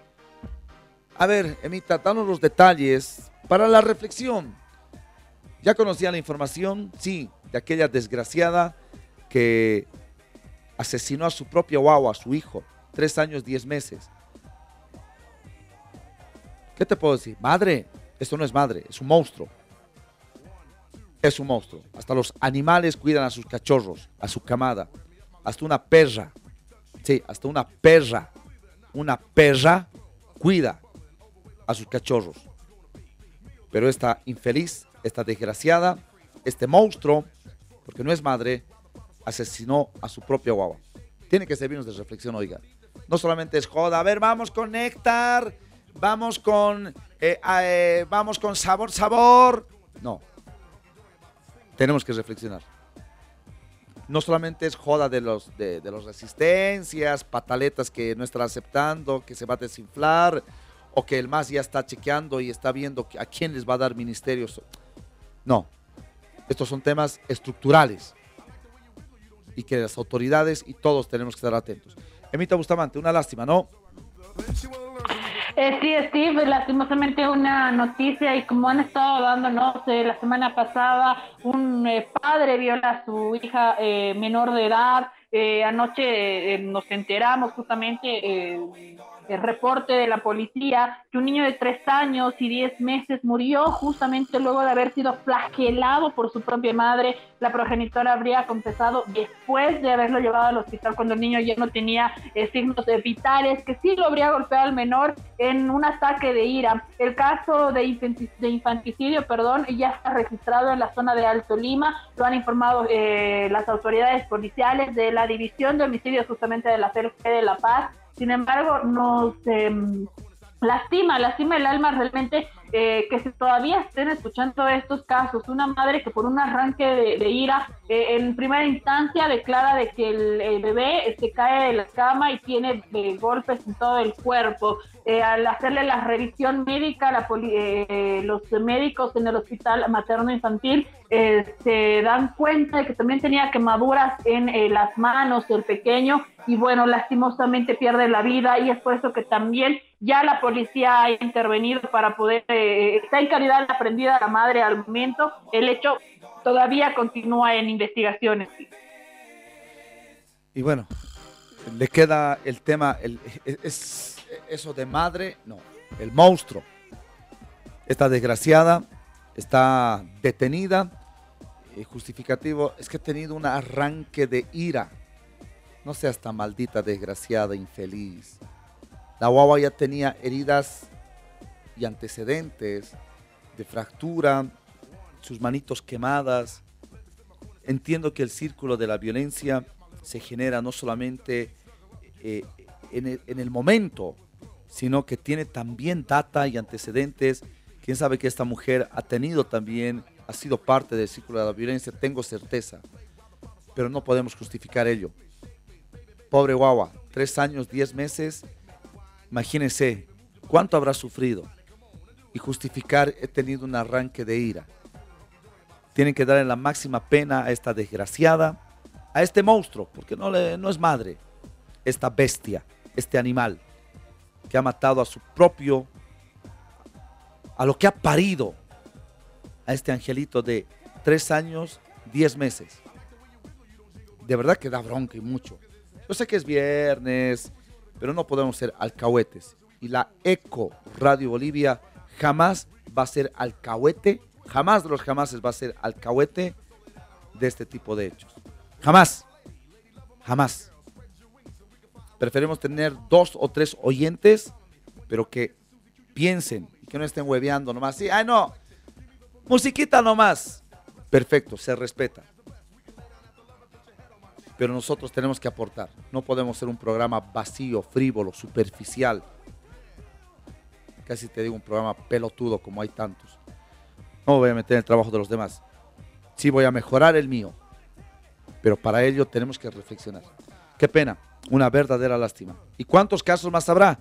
A ver, Emita, danos los detalles para la reflexión. ¿Ya conocía la información? Sí, de aquella desgraciada que asesinó a su propio guagua, a su hijo, tres años, diez meses. ¿Qué te puedo decir? Madre, esto no es madre, es un monstruo. Es un monstruo. Hasta los animales cuidan a sus cachorros, a su camada. Hasta una perra. Sí, hasta una perra. Una perra cuida a sus cachorros. Pero esta infeliz, esta desgraciada, este monstruo, porque no es madre, asesinó a su propia guagua. Tiene que servirnos de reflexión, oiga. No solamente es joda, a ver, vamos con néctar, vamos con, eh, eh, vamos con sabor, sabor. No. Tenemos que reflexionar. No solamente es joda de los de, de las resistencias, pataletas que no están aceptando, que se va a desinflar, o que el MAS ya está chequeando y está viendo a quién les va a dar ministerios. No. Estos son temas estructurales y que las autoridades y todos tenemos que estar atentos. Emita Bustamante, una lástima, ¿no? Eh, sí, Steve, lastimosamente una noticia y como han estado dando, no sé, la semana pasada un eh, padre viola a su hija eh, menor de edad. Eh, anoche eh, nos enteramos justamente eh, el reporte de la policía que un niño de tres años y diez meses murió justamente luego de haber sido flagelado por su propia madre. La progenitora habría confesado después de haberlo llevado al hospital cuando el niño ya no tenía eh, signos eh, vitales, que sí lo habría golpeado al menor en un ataque de ira. El caso de, infanti- de infanticidio, perdón, ya está registrado en la zona de Alto Lima. Lo han informado eh, las autoridades policiales de la División de Homicidios justamente de la CLG de La Paz. Sin embargo, nos em, lastima, lastima el alma realmente eh, que si todavía estén escuchando estos casos. Una madre que por un arranque de, ira, eh, en primera instancia declara de que el, bebé se cae de la cama y tiene golpes en todo el cuerpo. al hacerle la revisión médica, la los médicos en el hospital materno infantil se dan cuenta de que también tenía quemaduras en las manos del pequeño y bueno, lastimosamente pierde la vida y es por eso que también ya la policía ha intervenido para poder, eh, está en calidad la prendida la madre al momento, el hecho todavía continúa en investigaciones. Y bueno, le queda el tema, el, es, eso de madre, no, el monstruo. Esta desgraciada está detenida. Eh, justificativo es que ha tenido un arranque de ira no seas tan maldita, desgraciada, infeliz. La guagua ya tenía heridas y antecedentes de fractura, sus manitos quemadas. Entiendo que el círculo de la violencia se genera no solamente eh, en, el, en, el, momento, sino que tiene también data y antecedentes. Quién sabe que esta mujer ha tenido también, ha sido parte del círculo de la violencia, tengo certeza, pero no podemos justificar ello. Pobre guagua, tres años, diez meses. Imagínense cuánto habrá sufrido. Y justificar, he tenido un arranque de ira. Tienen que darle la máxima pena a esta desgraciada, a este monstruo, porque no, le, es madre, esta bestia, este animal, que ha matado a su propio, a lo que ha parido, a este angelito de tres años, diez meses. De verdad que da bronca y mucho. Yo sé que es viernes, pero no podemos ser alcahuetes. Y la ECO Radio Bolivia jamás va a ser alcahuete, jamás de los jamases va a ser alcahuete de este tipo de hechos. Jamás, jamás. Preferimos tener dos o tres oyentes, pero que piensen y que no estén hueveando nomás. Sí, ay no, musiquita nomás. Perfecto, se respeta pero nosotros tenemos que aportar. No podemos ser un programa vacío, frívolo, superficial. Casi te digo un programa pelotudo como hay tantos. No voy a meter en el trabajo de los demás. Sí voy a mejorar el mío, pero para ello tenemos que reflexionar. Qué pena, una verdadera lástima. ¿Y cuántos casos más habrá?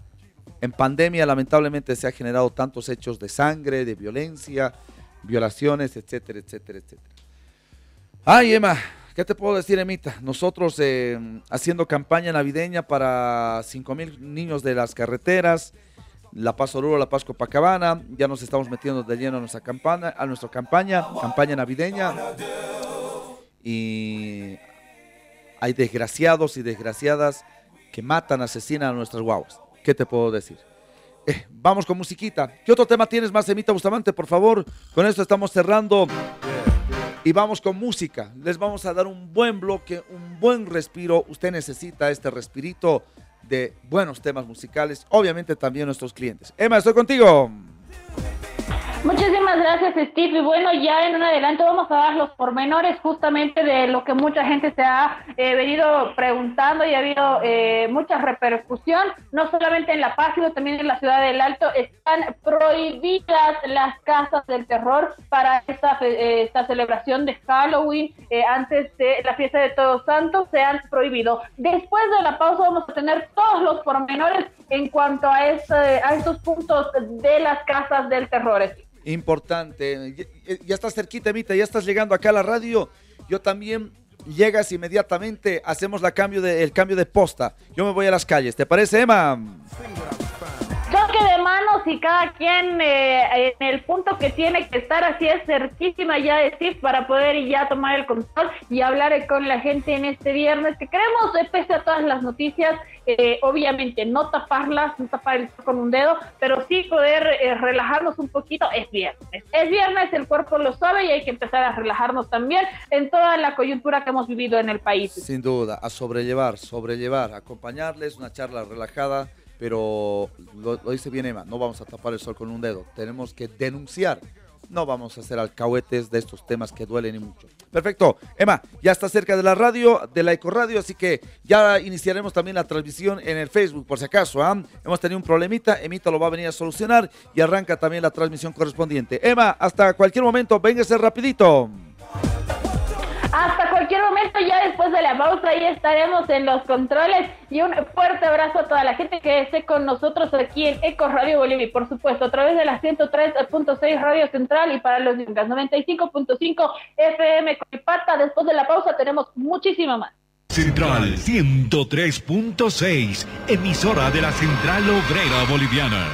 En pandemia lamentablemente se han generado tantos hechos de sangre, de violencia, violaciones, etcétera, etcétera, etcétera. Ay, Emma, ¿Qué te puedo decir, Emita? Nosotros eh, haciendo campaña navideña para 5 mil niños de las carreteras, La Paz Oruro, La Paz Copacabana, ya nos estamos metiendo de lleno a nuestra campaña, a nuestra campaña, campaña navideña. Y hay desgraciados y desgraciadas que matan, asesinan a nuestras guaguas. ¿Qué te puedo decir? Eh, vamos con musiquita. ¿Qué otro tema tienes más, Emita Bustamante, por favor? Con esto estamos cerrando y vamos con música. Les vamos a dar un buen bloque, un buen respiro. Usted necesita este respirito de buenos temas musicales. Obviamente también nuestros clientes. Emma, estoy contigo. Muchísimas gracias, Steve. Y bueno, ya en un adelanto vamos a dar los pormenores justamente de lo que mucha gente se ha eh, venido preguntando y ha habido eh, mucha repercusión, no solamente en La Paz, sino también en la ciudad del Alto. Están prohibidas las casas del terror para esta, eh, esta celebración de Halloween antes de la fiesta de Todos Santos. Se han prohibido. Después de la pausa vamos a tener todos los pormenores en cuanto a, ese, a estos puntos de las casas del terror importante. Ya, estás cerquita, Mita, ya estás llegando acá a la radio. Yo también llegas inmediatamente, hacemos la cambio de, el cambio de posta. Yo me voy a las calles. ¿Te parece, Emma? Y cada quien eh, en el punto que tiene que estar, así es cerquísima ya de para poder ya tomar el control y hablar con la gente en este viernes que queremos, eh, pese a todas las noticias, eh, obviamente no taparlas, no tapar el con un dedo, pero sí poder relajarnos un poquito. Es viernes, es viernes, el cuerpo lo sabe y hay que empezar a relajarnos también en toda la coyuntura que hemos vivido en el país. Sin duda, a sobrellevar, sobrellevar, acompañarles una charla relajada pero lo, dice bien Emma, no vamos a tapar el sol con un dedo, tenemos que denunciar no vamos a hacer alcahuetes de estos temas que duelen y mucho. Perfecto. Emma, ya está cerca de la radio, de la Ecoradio, así que ya iniciaremos también la transmisión en el Facebook, por si acaso. ¿ah? Hemos tenido un problemita, Emita lo va a venir a solucionar y arranca también la transmisión correspondiente. Emma, hasta cualquier momento, véngase rapidito. Hasta cualquier momento, ya después de la pausa, ahí estaremos en los controles. Y un fuerte abrazo a toda la gente que esté con nosotros aquí en Eco Radio Bolivia. Y por supuesto, a través de la 103.6 Radio Central y para los 95.5 FM con pata. Después de la pausa, tenemos muchísimo más. Central 103.6, emisora de la Central Obrera Boliviana.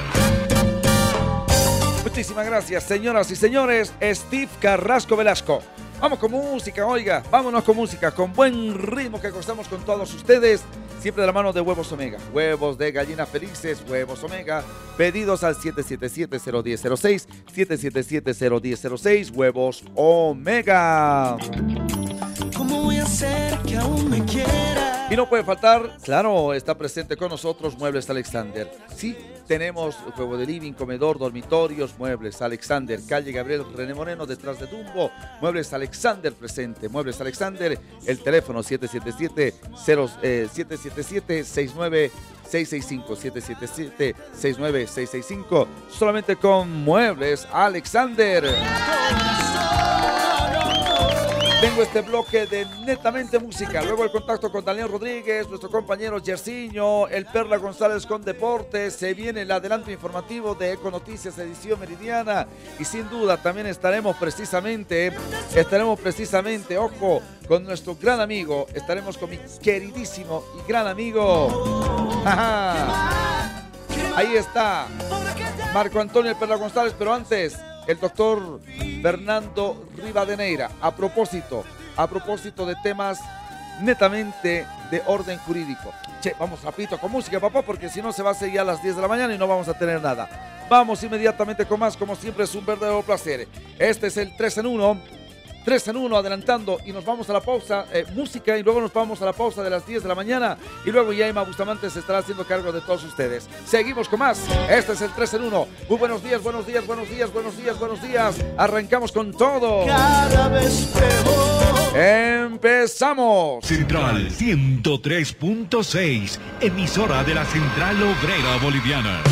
Muchísimas gracias, señoras y señores. Steve Carrasco Velasco. Vamos con música, oiga, vámonos con música, con buen ritmo que gozamos con todos ustedes. Siempre de la mano de Huevos Omega. Huevos de gallinas felices, Huevos Omega. Pedidos al 777-01006, 777-01006, Huevos Omega. ¿Cómo voy a hacer que aún me quiera? Y no puede faltar, claro, está presente con nosotros Muebles Alexander. Sí, tenemos juego de living, comedor, dormitorios, Muebles Alexander, calle Gabriel René Moreno, detrás de Dumbo. Muebles Alexander presente. Muebles Alexander, el teléfono 777 777 69 665 777 69 665 solamente con Muebles Alexander. Tengo este bloque de netamente música. Luego el contacto con Daniel Rodríguez, nuestro compañero Yersiño, el Perla González con Deportes. Se viene el adelanto informativo de Eco Noticias edición meridiana. Y sin duda también estaremos precisamente, estaremos precisamente, ojo, con nuestro gran amigo. Estaremos con mi queridísimo y gran amigo. (laughs) Ahí está. Marco Antonio el Perla González, pero antes el doctor Fernando Rivadeneira. A propósito, a propósito de temas netamente de orden jurídico. Che, vamos rapidito con música, papá, porque si no se va a seguir a las 10 de la mañana y no vamos a tener nada. Vamos inmediatamente con más, como siempre es un verdadero placer. Este es el 3 en 1 3 en 1 adelantando y nos vamos a la pausa, eh, música y luego nos vamos a la pausa de las 10 de la mañana y luego ya Emma Bustamante se estará haciendo cargo de todos ustedes. Seguimos con más. Este es el 3 en 1. Muy buenos días, buenos días, buenos días, buenos días, buenos días. Arrancamos con todo. Cada vez peor. Empezamos. Central 103.6, emisora de la Central Obrera Boliviana.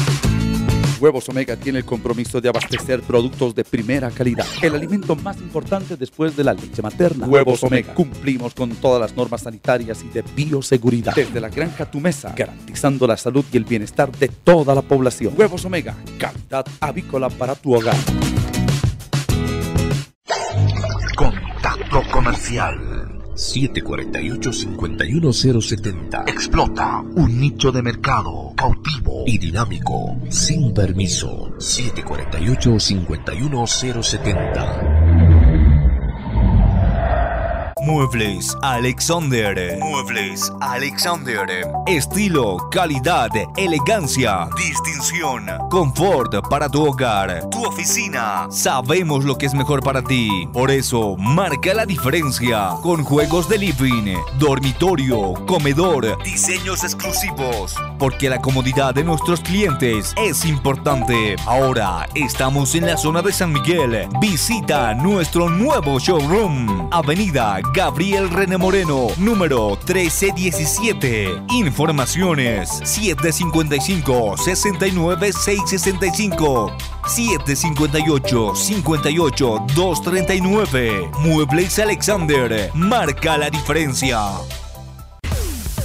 Huevos Omega tiene el compromiso de abastecer productos de primera calidad. El alimento más importante después de la leche materna. Huevos Omega. Cumplimos con todas las normas sanitarias y de bioseguridad. Desde la granja a tu mesa, garantizando la salud y el bienestar de toda la población. Huevos Omega. Calidad avícola para tu hogar. Contacto comercial. 748-51070. Explota un nicho de mercado cautivo y dinámico, sin permiso. 748-51070. Muebles Alexander. Muebles Alexander. Estilo, calidad, elegancia, distinción, confort para tu hogar, tu oficina. Sabemos lo que es mejor para ti. Por eso, marca la diferencia con juegos de living, dormitorio, comedor, diseños exclusivos. Porque la comodidad de nuestros clientes es importante. Ahora estamos en la zona de San Miguel. Visita nuestro nuevo showroom. Avenida Gabriel René Moreno, número 1317. Informaciones 755 69 665 758 58 239. Muebles Alexander. Marca la diferencia.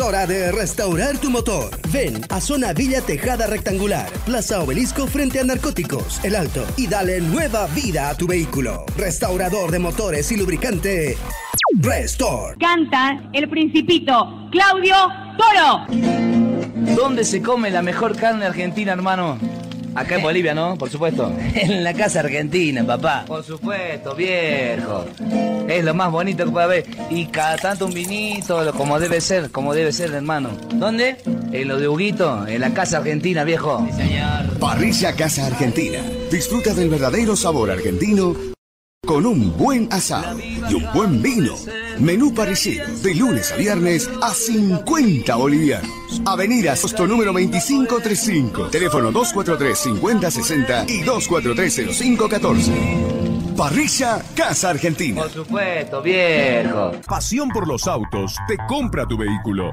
hora de restaurar tu motor. Ven a Zona Villa Tejada Rectangular, Plaza Obelisco frente a Narcóticos, El Alto, y dale nueva vida a tu vehículo. Restaurador de motores y lubricante. Restore. Canta el principito Claudio Toro. ¿Dónde se come la mejor carne argentina, hermano? Acá en Bolivia, ¿no? Por supuesto. (laughs) En la casa argentina, papá. Por supuesto, viejo. Es lo más bonito que puede haber. Y cada tanto un vinito, lo- como debe ser, como debe ser, hermano. ¿Dónde? En lo de Huguito, en la casa argentina, viejo. Sí, señor. Parrilla Casa Argentina. Disfruta del verdadero sabor argentino con un buen asado y un buen vino. Menú parecido de lunes a viernes a 50 bolivianos. Avenida Sosto número 2535. Teléfono 243-5060 y 243-0514. Parrilla Casa Argentina. Por supuesto, viejo. Pasión por los autos te compra tu vehículo.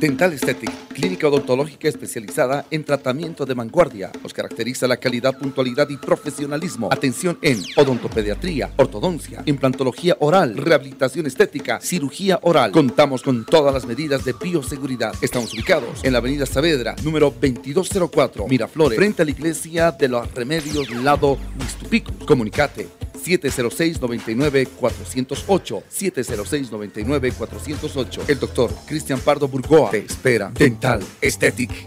Dental Aesthetic, clínica odontológica especializada en tratamiento de vanguardia. Nos caracteriza la calidad, puntualidad y profesionalismo. Atención en odontopediatría, ortodoncia, implantología oral, rehabilitación estética, cirugía oral. Contamos con todas las medidas de bioseguridad. Estamos ubicados en la avenida Saavedra, número 2204, Miraflores, frente a la iglesia de los Remedios, lado Mixtupico. Comunicate 706-99-408. 706-99-408. El doctor Cristian Pardo Burgoa te espera. Dental Aesthetic.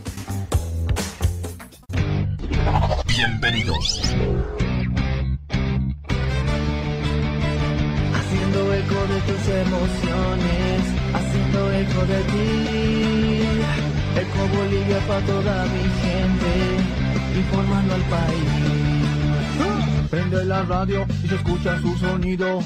Bienvenidos. Haciendo eco de tus emociones, haciendo eco de ti. Eco Bolivia para toda mi gente, informando al país. Prende la radio y se escucha su sonido.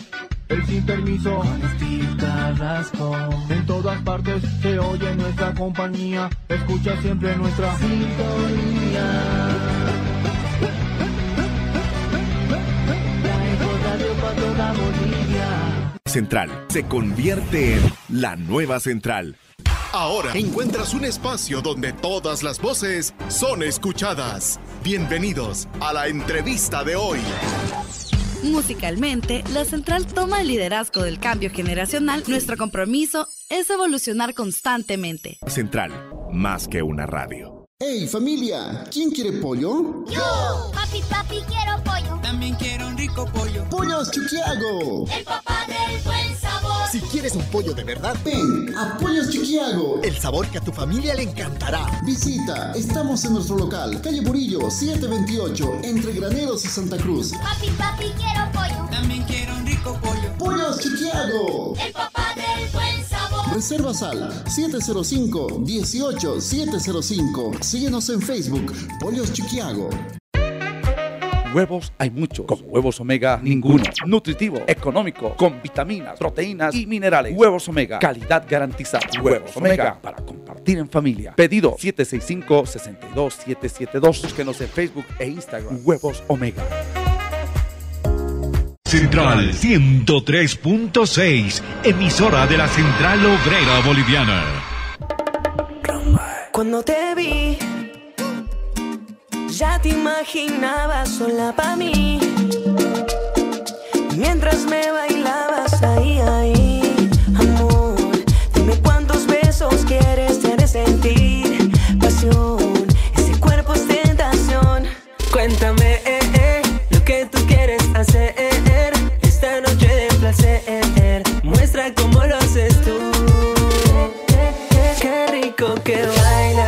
El sin permiso, Steve Carrasco. En todas partes se oye nuestra compañía. Escucha siempre nuestra sintonía. La Eco Radio para toda Bolivia. Central se convierte en la nueva central. Ahora encuentras un espacio donde todas las voces son escuchadas. Bienvenidos a la entrevista de hoy. Musicalmente, la central toma el liderazgo del cambio generacional. Nuestro compromiso es evolucionar constantemente. Central, más que una radio. ¡Hey familia! ¿Quién quiere pollo? Yo, papi, papi, quiero pollo. También quiero un rico pollo. ¡Pollos Chiquiago! El papá del buen sabor. Si quieres un pollo de verdad, Ven a Pollos Chiquiago. el sabor que a tu familia le encantará. Visita, estamos en nuestro local, calle Burillo 728, entre Graneros y Santa Cruz. Papi, papi, quiero pollo. También quiero un rico pollo. ¡Pollos Chiquiago! El papá del buen sabor. Reservas al 705-18-705. Síguenos en Facebook, Pollos Chiquiago. Huevos hay muchos. Como huevos omega, ninguno. Nutritivo, económico, con vitaminas, proteínas y minerales. Huevos omega, calidad garantizada. Huevos omega, para compartir en familia. Pedido 765-62772. Búsquenos en Facebook e Instagram. Huevos omega. Central 103.6, emisora de la Central Obrera Boliviana. Cuando te vi, ya te imaginaba sola para mí. Mientras me bailabas ahí, ahí, placer, muestra cómo lo haces tú. Qué rico que baila,